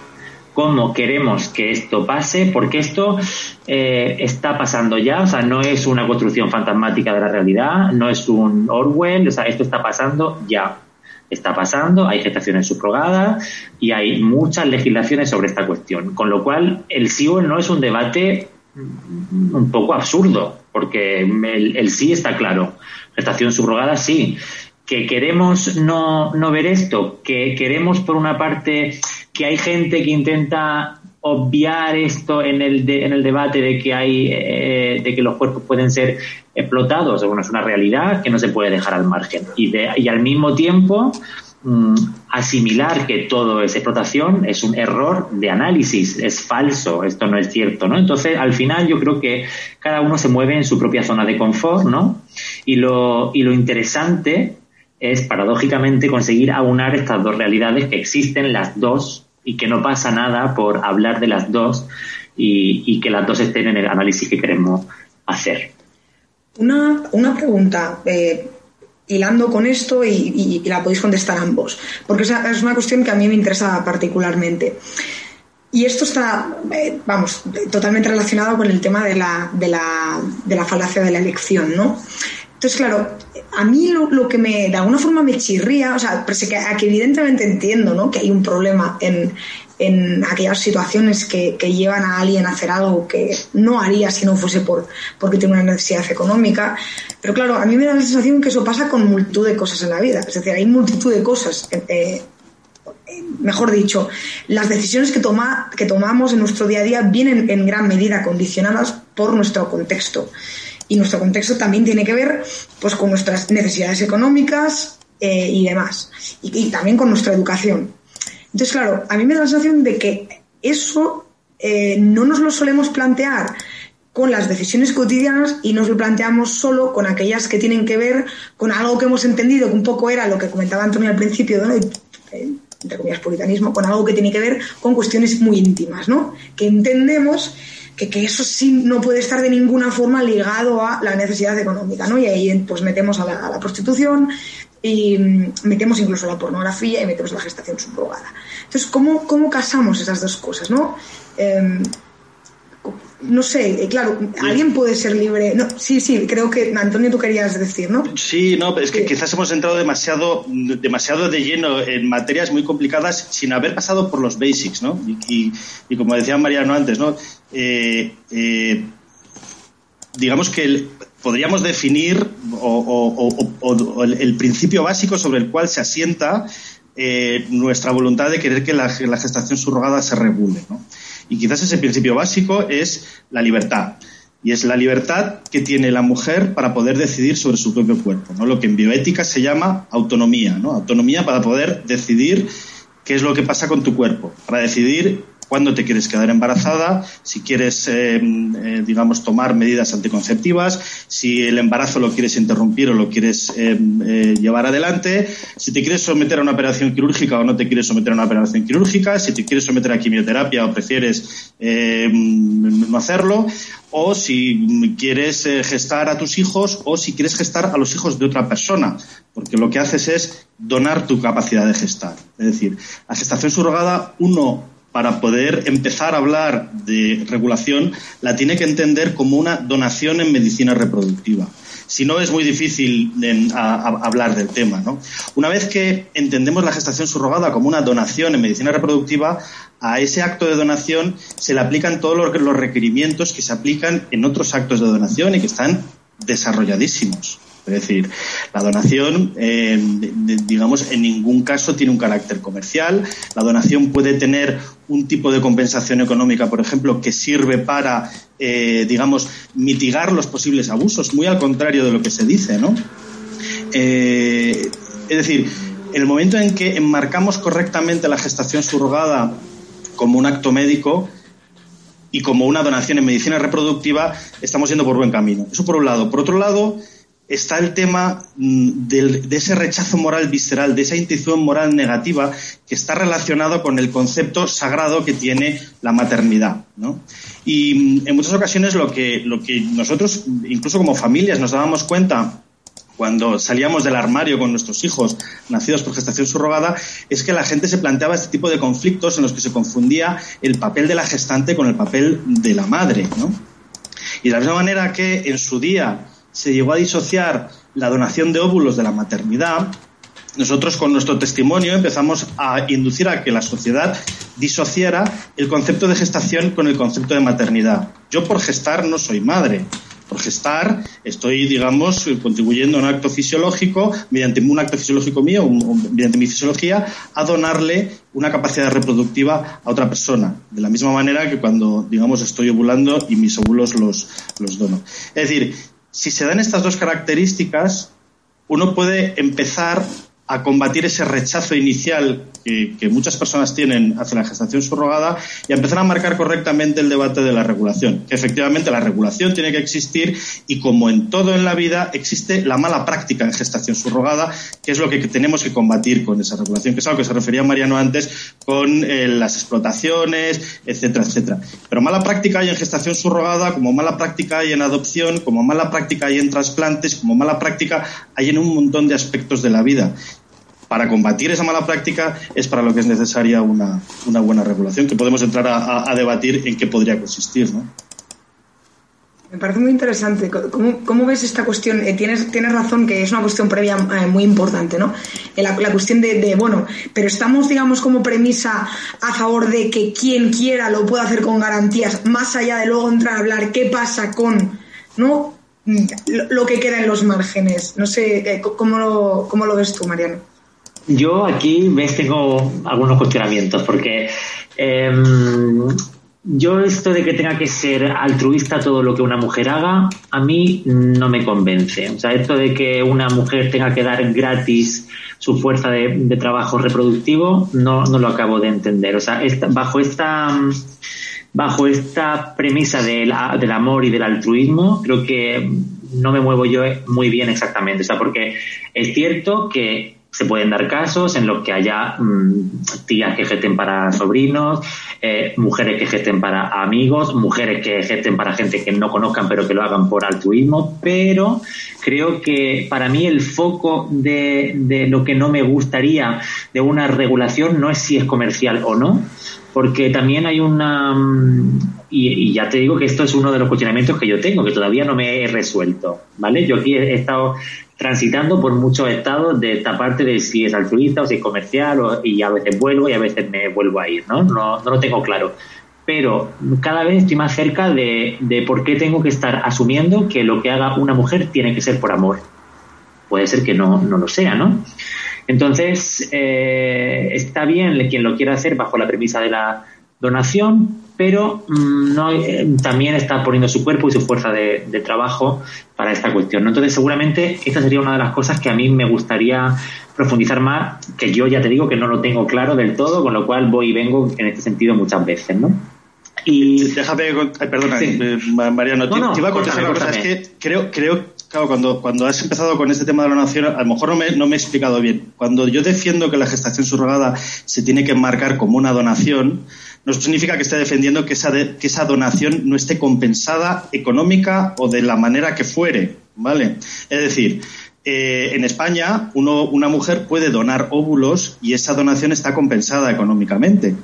cómo queremos que esto pase, porque esto eh, está pasando ya, o sea, no es una construcción fantasmática de la realidad, no es un Orwell, o sea, esto está pasando ya está pasando, hay gestaciones subrogadas y hay muchas legislaciones sobre esta cuestión. Con lo cual, el sí o el no es un debate un poco absurdo, porque el, el sí está claro. Gestación subrogada, sí. Que queremos no, no ver esto, que queremos, por una parte, que hay gente que intenta obviar esto en el, de, en el debate de que hay eh, de que los cuerpos pueden ser explotados. Bueno es una realidad que no se puede dejar al margen. Y, de, y al mismo tiempo mmm, asimilar que todo es explotación es un error de análisis. Es falso. Esto no es cierto no entonces al final yo creo que cada uno se mueve en su propia zona de confort no y lo y lo interesante es paradójicamente conseguir aunar estas dos realidades que existen las dos y que no pasa nada por hablar de las dos y, que las dos estén en el análisis que queremos hacer. Una, una pregunta, eh, hilando con esto y, la podéis contestar ambos, porque es una, es una cuestión que a mí me interesa particularmente. Y esto está, eh, vamos, totalmente relacionado con el tema de la, de la, de la falacia de la elección, ¿no? Entonces, claro, a mí lo, lo, que me, de alguna forma me chirría, o sea, que, que evidentemente entiendo ¿no? que hay un problema en, en aquellas situaciones que, que, llevan a alguien a hacer algo que no haría si no fuese por, porque tiene una necesidad económica. Pero claro, a mí me da la sensación que eso pasa con multitud de cosas en la vida. Es decir, hay multitud de cosas. Eh, mejor dicho, las decisiones que, toma, que tomamos en nuestro día a día vienen en gran medida condicionadas por nuestro contexto. Y nuestro contexto también tiene que ver pues, con nuestras necesidades económicas, eh, y demás. Y, también con nuestra educación. Entonces, claro, a mí me da la sensación de que eso eh, no nos lo solemos plantear con las decisiones cotidianas y nos lo planteamos solo con aquellas que tienen que ver con algo que hemos entendido, que un poco era lo que comentaba Antonio al principio, ¿no? entre comillas, puritanismo, con algo que tiene que ver con cuestiones muy íntimas, ¿no? Que entendemos que, que, eso sí no puede estar de ninguna forma ligado a la necesidad económica, ¿no? Y ahí pues metemos a la, prostitución y mm, metemos incluso la pornografía y metemos la gestación subrogada. Entonces, ¿cómo, cómo casamos esas dos cosas, no? Eh, no sé, eh, claro, alguien puede ser libre. No, sí, sí, creo que Antonio tú querías decir, ¿no? Sí, no, es que quizás hemos entrado demasiado, demasiado de lleno en materias muy complicadas sin haber pasado por los basics, ¿no? Y, y, como decía Mariano antes, ¿no? Eh, eh, digamos que el, podríamos definir o, o, o, el, el, principio básico sobre el cual se asienta eh, nuestra voluntad de querer que la, la gestación subrogada se regule, ¿no? Y quizás ese principio básico es la libertad. Y es la libertad que tiene la mujer para poder decidir sobre su propio cuerpo, ¿no? Lo que en bioética se llama autonomía, ¿no? Autonomía para poder decidir qué es lo que pasa con tu cuerpo, para decidir cuándo te quieres quedar embarazada, si quieres, eh, eh, digamos, tomar medidas anticonceptivas, si el embarazo lo quieres interrumpir o lo quieres eh, llevar adelante, si te quieres someter a una operación quirúrgica o no te quieres someter a una operación quirúrgica, si te quieres someter a quimioterapia o prefieres eh, no hacerlo, o si quieres gestar a tus hijos o si quieres gestar a los hijos de otra persona, porque lo que haces es donar tu capacidad de gestar. Es decir, la gestación surrogada, uno para poder empezar a hablar de regulación, la tiene que entender como una donación en medicina reproductiva. Si no, es muy difícil hablar del tema. Una vez que entendemos la gestación subrogada como una donación en medicina reproductiva, a ese acto de donación se le aplican todos los requerimientos que se aplican en otros actos de donación y que están desarrolladísimos. Es decir, la donación, eh, digamos, en ningún caso tiene un carácter comercial. La donación puede tener un tipo de compensación económica, por ejemplo, que sirve para, eh, digamos, mitigar los posibles abusos, muy al contrario de lo que se dice, ¿no? Eh, es decir, en el momento en que enmarcamos correctamente la gestación surrogada como un acto médico, y como una donación en medicina reproductiva, estamos yendo por buen camino. Eso por un lado. Por otro lado, está el tema del, de ese rechazo moral visceral, de esa intuición moral negativa que está relacionado con el concepto sagrado que tiene la maternidad. ¿no? Y en muchas ocasiones lo que, lo que nosotros, incluso como familias, nos dábamos cuenta cuando salíamos del armario con nuestros hijos nacidos por gestación subrogada, es que la gente se planteaba este tipo de conflictos en los que se confundía el papel de la gestante con el papel de la madre. ¿no? Y de la misma manera que en su día se llegó a disociar la donación de óvulos de la maternidad, nosotros con nuestro testimonio empezamos a inducir a que la sociedad disociara el concepto de gestación con el concepto de maternidad. Yo por gestar no soy madre. Por gestar estoy, digamos, contribuyendo a un acto fisiológico, mediante un acto fisiológico mío, mediante mi fisiología, a donarle una capacidad reproductiva a otra persona. De la misma manera que cuando, digamos, estoy ovulando y mis óvulos los, los dono. Es decir, si se dan estas dos características, uno puede empezar a combatir ese rechazo inicial que, muchas personas tienen hacia la gestación subrogada y a empezar a marcar correctamente el debate de la regulación. Que efectivamente la regulación tiene que existir y como en todo en la vida existe la mala práctica en gestación subrogada, que es lo que tenemos que combatir con esa regulación, que es algo que se refería Mariano antes con eh, las explotaciones, etcétera, etcétera. Pero mala práctica hay en gestación subrogada, como mala práctica hay en adopción, como mala práctica hay en trasplantes, como mala práctica hay en un montón de aspectos de la vida para combatir esa mala práctica es para lo que es necesaria una, una buena regulación, que podemos entrar a, a, debatir en qué podría consistir. ¿no? Me parece muy interesante. ¿Cómo, cómo ves esta cuestión? Eh, tienes, tienes razón que es una cuestión previa eh, muy importante, ¿no? Eh, la, cuestión de, bueno, pero estamos, digamos, como premisa a favor de que quien quiera lo pueda hacer con garantías, más allá de luego entrar a hablar qué pasa con, ¿no? Lo, lo que queda en los márgenes. No sé, ¿cómo lo, cómo lo ves tú, Mariano? Yo aquí ves tengo algunos cuestionamientos porque eh, yo esto de que tenga que ser altruista todo lo que una mujer haga, a mí no me convence. O sea, esto de que una mujer tenga que dar gratis su fuerza de, trabajo reproductivo, no, no lo acabo de entender. O sea, bajo esta bajo esta premisa del, del amor y del altruismo, creo que no me muevo yo muy bien exactamente. O sea, porque es cierto que se pueden dar casos en los que haya mm, tías que gesten para sobrinos, eh, mujeres que gesten para amigos, mujeres que gesten para gente que no conozcan pero que lo hagan por altruismo, pero creo que para mí el foco de, de lo que no me gustaría de una regulación no es si es comercial o no, porque también hay una mm, y, ya te digo que esto es uno de los cuestionamientos que yo tengo que todavía no me he resuelto vale yo aquí he estado transitando por muchos estados de esta parte de si es altruista o si es comercial y a veces vuelvo y a veces me vuelvo a ir, ¿no? No, no lo tengo claro. Pero cada vez estoy más cerca de, de por qué tengo que estar asumiendo que lo que haga una mujer tiene que ser por amor. Puede ser que no, no lo sea, ¿no? Entonces, eh, está bien quien lo quiera hacer bajo la premisa de la donación, pero mm, no, eh, también está poniendo su cuerpo y su fuerza de, trabajo para esta cuestión. Entonces, seguramente esta sería una de las cosas que a mí me gustaría profundizar más, que yo ya te digo que no lo tengo claro del todo, con lo cual voy y vengo en este sentido muchas veces, ¿no? Y déjame, perdona, eh, Mariano, te, iba a contestar una cosa, es que creo, creo, claro, cuando, cuando has empezado con este tema de la donación, a lo mejor no me, no me he explicado bien. Cuando yo defiendo que la gestación subrogada se tiene que enmarcar como una donación, no significa que esté defendiendo que esa, que esa donación no esté compensada económica o de la manera que fuere, ¿vale? Es decir, eh, en España una mujer puede donar óvulos y esa donación está compensada económicamente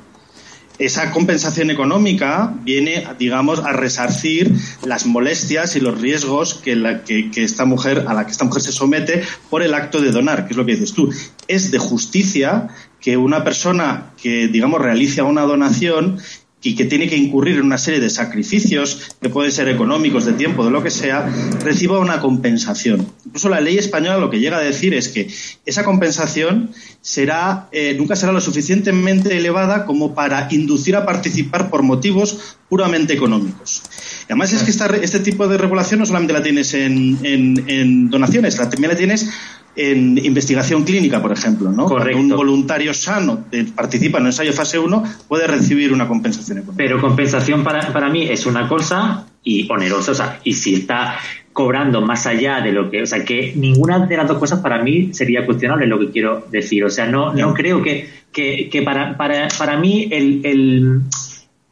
esa compensación económica viene, digamos, a resarcir las molestias y los riesgos que, esta mujer, a la que esta mujer se somete por el acto de donar, que es lo que dices tú. Es de justicia que una persona que, digamos, realiza una donación y que tiene que incurrir en una serie de sacrificios que pueden ser económicos, de tiempo, de lo que sea, reciba una compensación. Incluso la ley española lo que llega a decir es que esa compensación será, eh, nunca será lo suficientemente elevada como para inducir a participar por motivos puramente económicos. Y además es que este tipo de regulación no solamente la tienes en, en donaciones, también la tienes en investigación clínica, por ejemplo, ¿no? Cuando un voluntario sano participa en un ensayo fase 1 puede recibir una compensación económica. Pero compensación para, para mí es una cosa y onerosa, o sea, y si está cobrando más allá de lo que, o sea, que ninguna de las dos cosas para mí sería cuestionable lo que quiero decir, o sea, no, no creo que, que, que para, para, para mí el, el,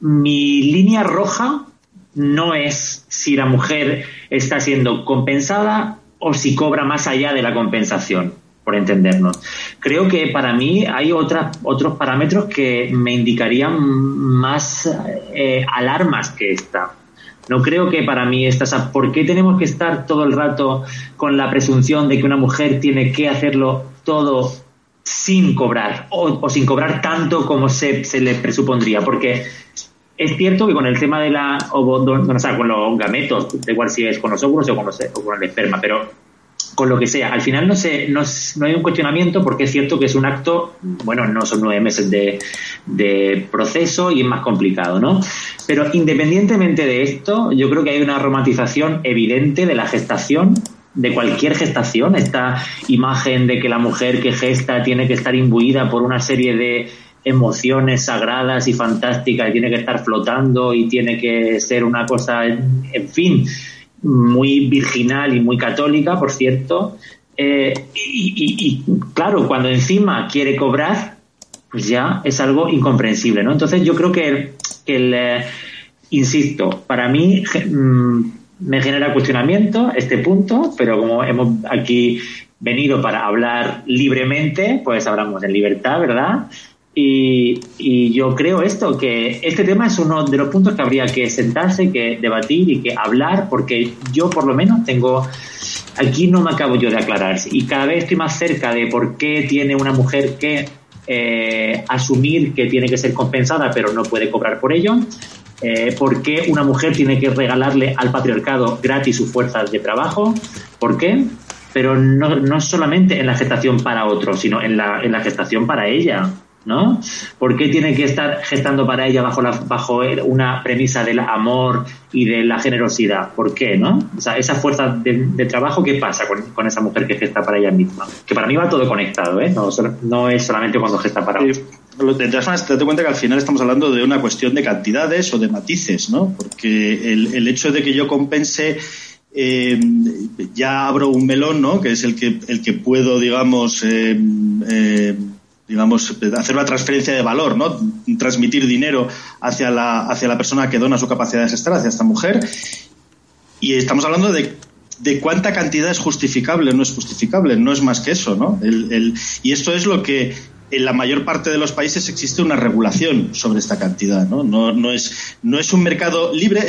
mi línea roja no es si la mujer está siendo compensada o si cobra más allá de la compensación, por entendernos. Creo que para mí hay otras, otros parámetros que me indicarían más eh, alarmas que esta. No creo que para mí estas, ¿por qué tenemos que estar todo el rato con la presunción de que una mujer tiene que hacerlo todo sin cobrar o, sin cobrar tanto como se, se le presupondría? Porque es cierto que con el tema de la o, sea, con los gametos, da igual si es con los óvulos o con, los, o con el esperma, pero con lo que sea, al final no, se, no, no, hay un cuestionamiento porque es cierto que es un acto, bueno, no son nueve meses de, de proceso y es más complicado, ¿no? Pero independientemente de esto, yo creo que hay una romantización evidente de la gestación de cualquier gestación, esta imagen de que la mujer que gesta tiene que estar imbuida por una serie de emociones sagradas y fantásticas y tiene que estar flotando y tiene que ser una cosa, en fin, muy virginal y muy católica, por cierto. Eh, y, claro, cuando encima quiere cobrar, pues ya es algo incomprensible, ¿no? Entonces yo creo que, el, eh, insisto, para mí mm, me genera cuestionamiento este punto, pero como hemos aquí venido para hablar libremente, pues hablamos en libertad, ¿verdad? Y, yo creo esto, que este tema es uno de los puntos que habría que sentarse, que debatir y que hablar, porque yo por lo menos tengo, aquí no me acabo yo de aclarar, y cada vez estoy más cerca de por qué tiene una mujer que eh, asumir que tiene que ser compensada, pero no puede cobrar por ello, eh, por qué una mujer tiene que regalarle al patriarcado gratis sus fuerzas de trabajo, por qué, pero no, no solamente en la gestación para otro, sino en la, en la gestación para ella ¿no? ¿Por qué tiene que estar gestando para ella bajo, la, bajo una premisa del amor y de la generosidad? ¿Por qué, no? O sea, esa fuerza de, trabajo, ¿qué pasa con, esa mujer que gesta para ella misma? Que para mí va todo conectado, ¿eh? No, es solamente cuando gesta para otra. De todas maneras, te das cuenta que al final estamos hablando de una cuestión de cantidades o de matices, ¿no? Porque el, el hecho de que yo compense eh, ya abro un melón, ¿no? Que es el que, el que puedo, digamos, eh, eh, digamos, hacer una transferencia de valor, ¿no? Transmitir dinero hacia la, hacia la persona que dona su capacidad de gestar, hacia esta mujer. Y estamos hablando de, de cuánta cantidad es justificable o no es justificable, no es más que eso, ¿no? El, el, y esto es lo que en la mayor parte de los países existe una regulación sobre esta cantidad, ¿no? No, no, es, no es un mercado libre,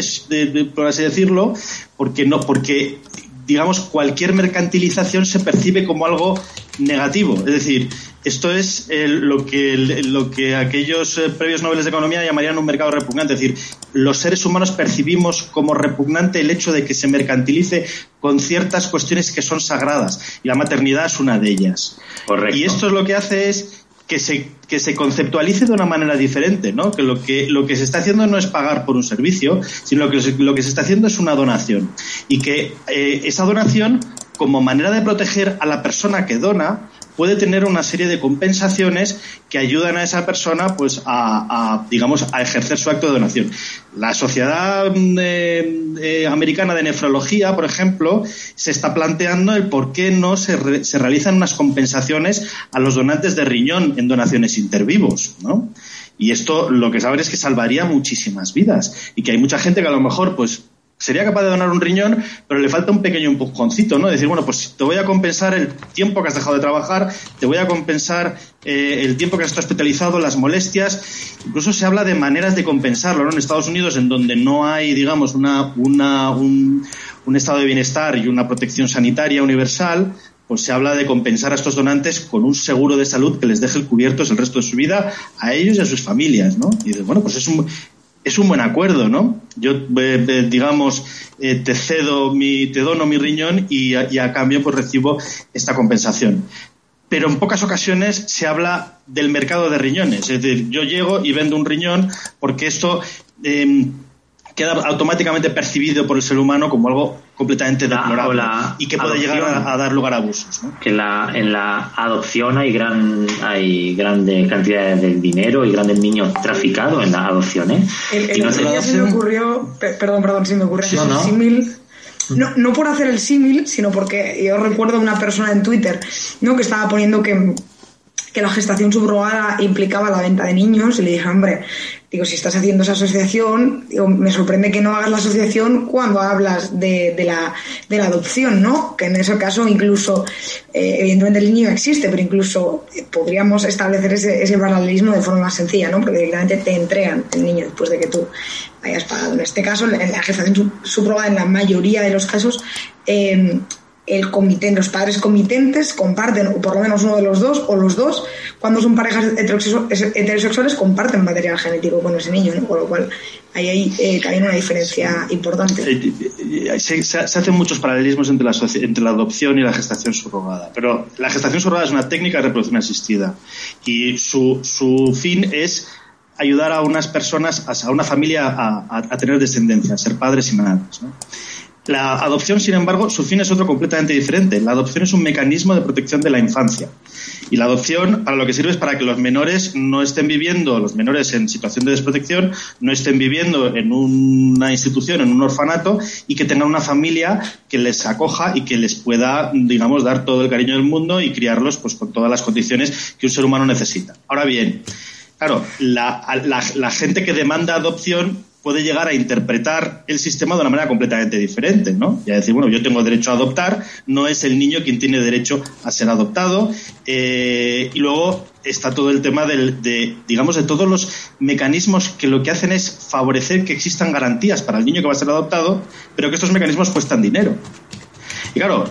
por así decirlo, porque no, porque digamos cualquier mercantilización se percibe como algo negativo. Es decir, esto es lo, que, lo que aquellos eh, previos nobles de economía llamarían un mercado repugnante. Es decir, los seres humanos percibimos como repugnante el hecho de que se mercantilice con ciertas cuestiones que son sagradas. Y la maternidad es una de ellas. Correcto. Y esto es lo que hace es que se, que se conceptualice de una manera diferente, ¿no? Que lo que lo que se está haciendo no es pagar por un servicio, sino que lo que se está haciendo es una donación. Y que eh, esa donación, como manera de proteger a la persona que dona, puede tener una serie de compensaciones que ayudan a esa persona pues a, digamos a ejercer su acto de donación. La Sociedad mm, eh, Americana de Nefrología, por ejemplo, se está planteando el por qué no se, se realizan unas compensaciones a los donantes de riñón en donaciones intervivos, ¿no? Y esto lo que saben es que salvaría muchísimas vidas y que hay mucha gente que a lo mejor pues sería capaz de donar un riñón, pero le falta un pequeño empujoncito, ¿no? Decir, bueno, pues te voy a compensar el tiempo que has dejado de trabajar, te voy a compensar eh, el tiempo que has estado hospitalizado, las molestias. Incluso se habla de maneras de compensarlo, ¿no? En Estados Unidos, en donde no hay, digamos, una, una, un, estado de bienestar y una protección sanitaria universal, pues se habla de compensar a estos donantes con un seguro de salud que les deje cubiertos el resto de su vida a ellos y a sus familias, ¿no? Y bueno, pues es un, es un buen acuerdo, ¿no? Yo, eh, eh, digamos, eh, te cedo mi, te dono mi riñón y a, cambio pues recibo esta compensación. Pero en pocas ocasiones se habla del mercado de riñones. Es decir, yo llego y vendo un riñón porque esto em, queda automáticamente percibido por el ser humano como algo completamente deplorable y que puede llegar a, dar lugar a abusos. Que en la, en la adopción hay gran hay grandes cantidades de dinero y grandes niños traficados en la adopción. ¿eh? El, otro día se me ocurrió, perdón, perdón, se me ocurrió símil. No, no por hacer el símil, sino porque yo recuerdo a una persona en Twitter ¿no? que estaba poniendo que que la gestación subrogada implicaba la venta de niños y le dije, hombre, digo, si estás haciendo esa asociación, me sorprende que no hagas la asociación cuando hablas de, de, la, de la adopción, ¿no? Que en ese caso incluso, eh, evidentemente el niño existe, pero incluso eh, podríamos establecer ese, ese paralelismo de forma más sencilla, ¿no? Porque directamente te entregan el niño después de que tú hayas pagado. En este caso, en la gestación subrogada, en la mayoría de los casos, eh, el comité, los padres comitentes comparten, o por lo menos uno de los dos, o los dos, cuando son parejas heterosexuales, comparten material genético con ese niño, ¿no? Con lo cual ahí hay eh, también una diferencia importante. Eh, eh, se, se, hacen muchos paralelismos entre la, entre la adopción y la gestación subrogada, pero la gestación subrogada es una técnica de reproducción asistida y su, su fin es ayudar a unas personas, a una familia a, a tener descendencia, a ser padres y madres. ¿no? La adopción, sin embargo, su fin es otro completamente diferente. La adopción es un mecanismo de protección de la infancia. Y la adopción, para lo que sirve es para que los menores no estén viviendo, los menores en situación de desprotección, no estén viviendo en una institución, en un orfanato, y que tengan una familia que les acoja y que les pueda, digamos, dar todo el cariño del mundo y criarlos pues, con todas las condiciones que un ser humano necesita. Ahora bien, claro, la, la gente que demanda adopción puede llegar a interpretar el sistema de una manera completamente diferente, ¿no? Y a decir, bueno, yo tengo derecho a adoptar, no es el niño quien tiene derecho a ser adoptado. Eh, y luego está todo el tema del, de, digamos, de todos los mecanismos que lo que hacen es favorecer que existan garantías para el niño que va a ser adoptado, pero que estos mecanismos cuestan dinero. Y claro,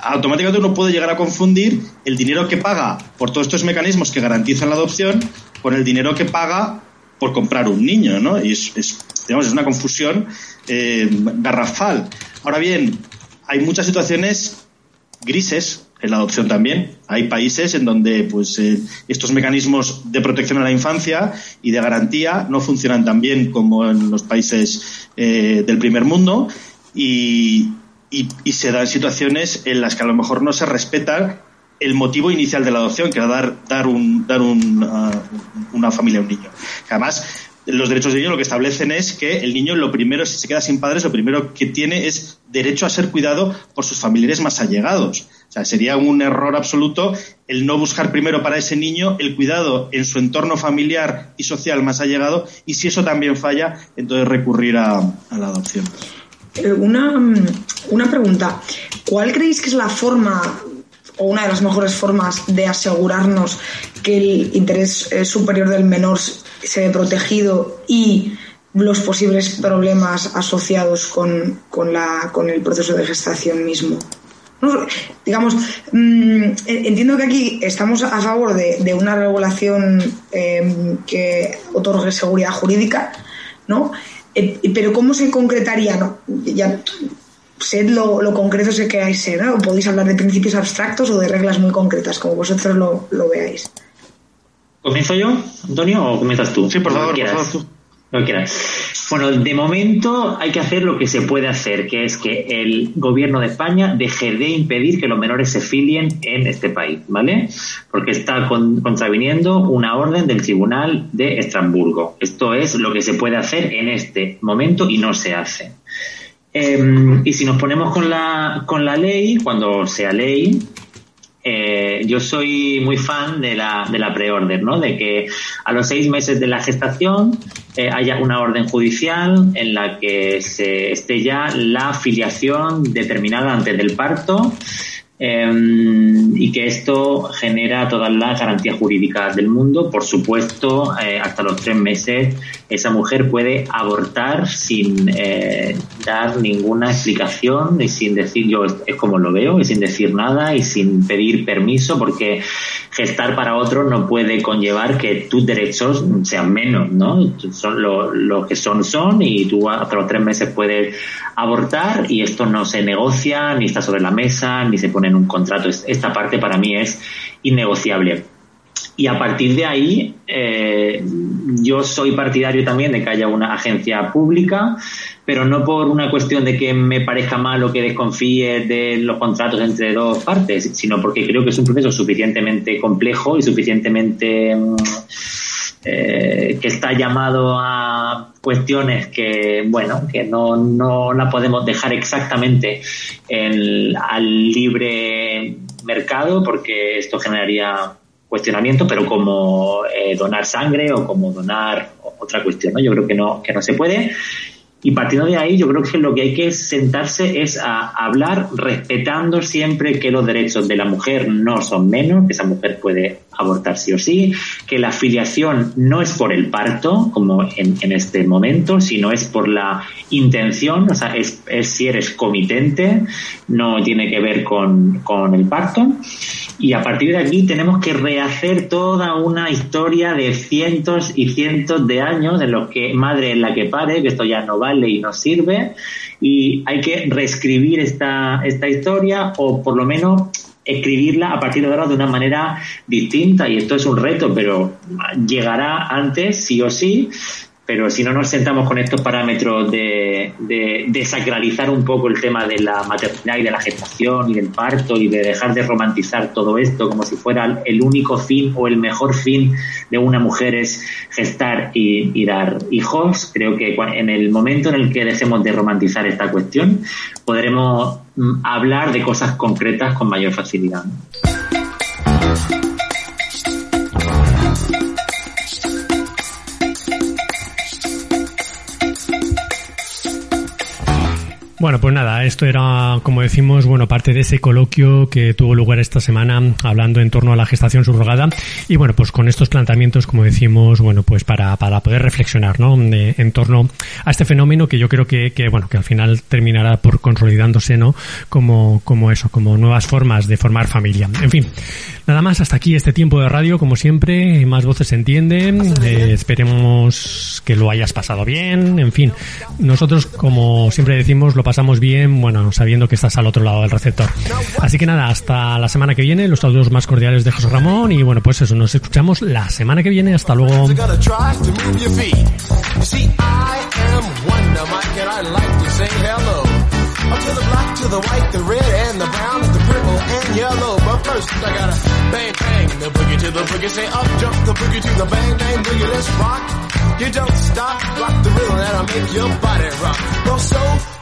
automáticamente uno puede llegar a confundir el dinero que paga por todos estos mecanismos que garantizan la adopción con el dinero que paga por comprar un niño, ¿no? Y es, digamos, es una confusión eh, garrafal. Ahora bien, hay muchas situaciones grises en la adopción también. Hay países en donde pues eh, estos mecanismos de protección a la infancia y de garantía no funcionan tan bien como en los países eh, del primer mundo y, y, se dan situaciones en las que a lo mejor no se respeta el motivo inicial de la adopción, que era dar, dar, un, dar un, uh, una familia a un niño. Además, los derechos de niño lo que establecen es que el niño lo primero, si se queda sin padres, lo primero que tiene es derecho a ser cuidado por sus familiares más allegados. O sea, sería un error absoluto el no buscar primero para ese niño el cuidado en su entorno familiar y social más allegado y si eso también falla, entonces recurrir a, la adopción. Eh, una, una pregunta. ¿Cuál creéis que es la forma o una de las mejores formas de asegurarnos que el interés eh, superior del menor se ve protegido y los posibles problemas asociados con, con, la, con el proceso de gestación mismo? digamos, mm, entiendo que aquí estamos a favor de, una regulación em, que otorgue seguridad jurídica, ¿no? Eh, pero ¿cómo se concretaría? No? Sed lo, lo concreto que queráis ser, ¿no? Podéis hablar de principios abstractos o de reglas muy concretas, como vosotros lo, lo veáis. ¿Comienzo yo, Antonio, o comienzas tú? Sí, por favor, por favor tú. Bueno, de momento hay que hacer lo que se puede hacer, que es que el gobierno de España deje de impedir que los menores se filien en este país, ¿vale? Porque está contraviniendo una orden del Tribunal de Estrasburgo. Esto es lo que se puede hacer en este momento y no se hace. Em, y si nos ponemos con la, con la ley, cuando sea ley, eh, yo soy muy fan de la, de la pre-order, ¿no? De que a los seis meses de la gestación eh, haya una orden judicial en la que se esté ya la filiación determinada antes del parto Em, y que esto genera todas las garantías jurídicas del mundo. Por supuesto, eh, hasta los tres meses esa mujer puede abortar sin eh, dar ninguna explicación y sin decir yo es como lo veo y sin decir nada y sin pedir permiso porque gestar para otro no puede conllevar que tus derechos sean menos, ¿no? Son lo, que son son y tú hasta los tres meses puedes abortar y esto no se negocia ni está sobre la mesa ni se pone en un contrato. Esta parte para mí es innegociable. Y a partir de ahí, eh, yo soy partidario también de que haya una agencia pública, pero no por una cuestión de que me parezca mal o que desconfíe de los contratos entre dos partes, sino porque creo que es un proceso suficientemente complejo y suficientemente mm, eh, que está llamado a cuestiones que, bueno, que no, no la podemos dejar exactamente al libre mercado porque esto generaría cuestionamiento, pero como eh, donar sangre o como donar otra cuestión, ¿no? Yo creo que no, que no se puede. Y partiendo de ahí, yo creo que lo que hay que sentarse es a hablar respetando siempre que los derechos de la mujer no son menos, que esa mujer puede abortar sí o sí, que la filiación no es por el parto, como en, en este momento, sino es por la intención, o sea, es, si eres comitente, no tiene que ver con, con el parto. Y a partir de aquí tenemos que rehacer toda una historia de cientos y cientos de años en los que madre es la que pare, que esto ya no vale y no sirve, y hay que reescribir esta, esta historia o por lo menos escribirla a partir de ahora de una manera distinta y esto es un reto, pero llegará antes, sí o sí, pero si no nos sentamos con estos parámetros de, de, desacralizar un poco el tema de la maternidad y de la gestación y del parto y de dejar de romantizar todo esto como si fuera el único fin o el mejor fin de una mujer es gestar y, y dar hijos, creo que en el momento en el que dejemos de romantizar esta cuestión podremos hablar de cosas concretas con mayor facilidad. Bueno, pues nada, esto era, como decimos, bueno, parte de ese coloquio que tuvo lugar esta semana hablando en torno a la gestación subrogada y bueno, pues con estos planteamientos, como decimos, bueno, pues para, para poder reflexionar, ¿no? en torno a este fenómeno que yo creo que, que, bueno, que al final terminará por consolidándose, ¿no? Como, como eso, como nuevas formas de formar familia. En fin, nada más, hasta aquí este tiempo de radio, como siempre, más voces se entienden, eh, esperemos que lo hayas pasado bien, en fin, nosotros, como siempre decimos, lo lo pasamos bien, bueno, sabiendo que estás al otro lado del receptor. Así que nada, hasta la semana que viene, los saludos más cordiales de José Ramón y bueno, pues eso, nos escuchamos la semana que viene. Hasta luego. You don't stop, the make your body rock.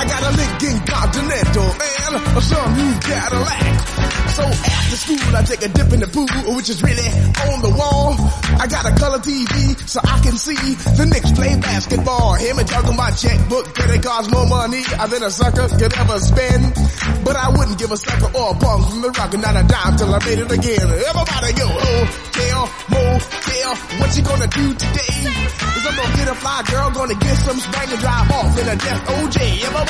I got a Lincoln Continental and a some new Cadillac. So after school, I take a dip in the pool, which is really on the wall. I got a color TV so I can see the Knicks play basketball. Him and talking my checkbook, credit cards more money than a sucker could ever spend. But I wouldn't give a sucker or a punk from the rock and not a dime till I made it again. Everybody go, hotel, motel, what you gonna do today? Is I'm gonna get a fly girl, gonna get some spring and drive off in a death OJ. Everybody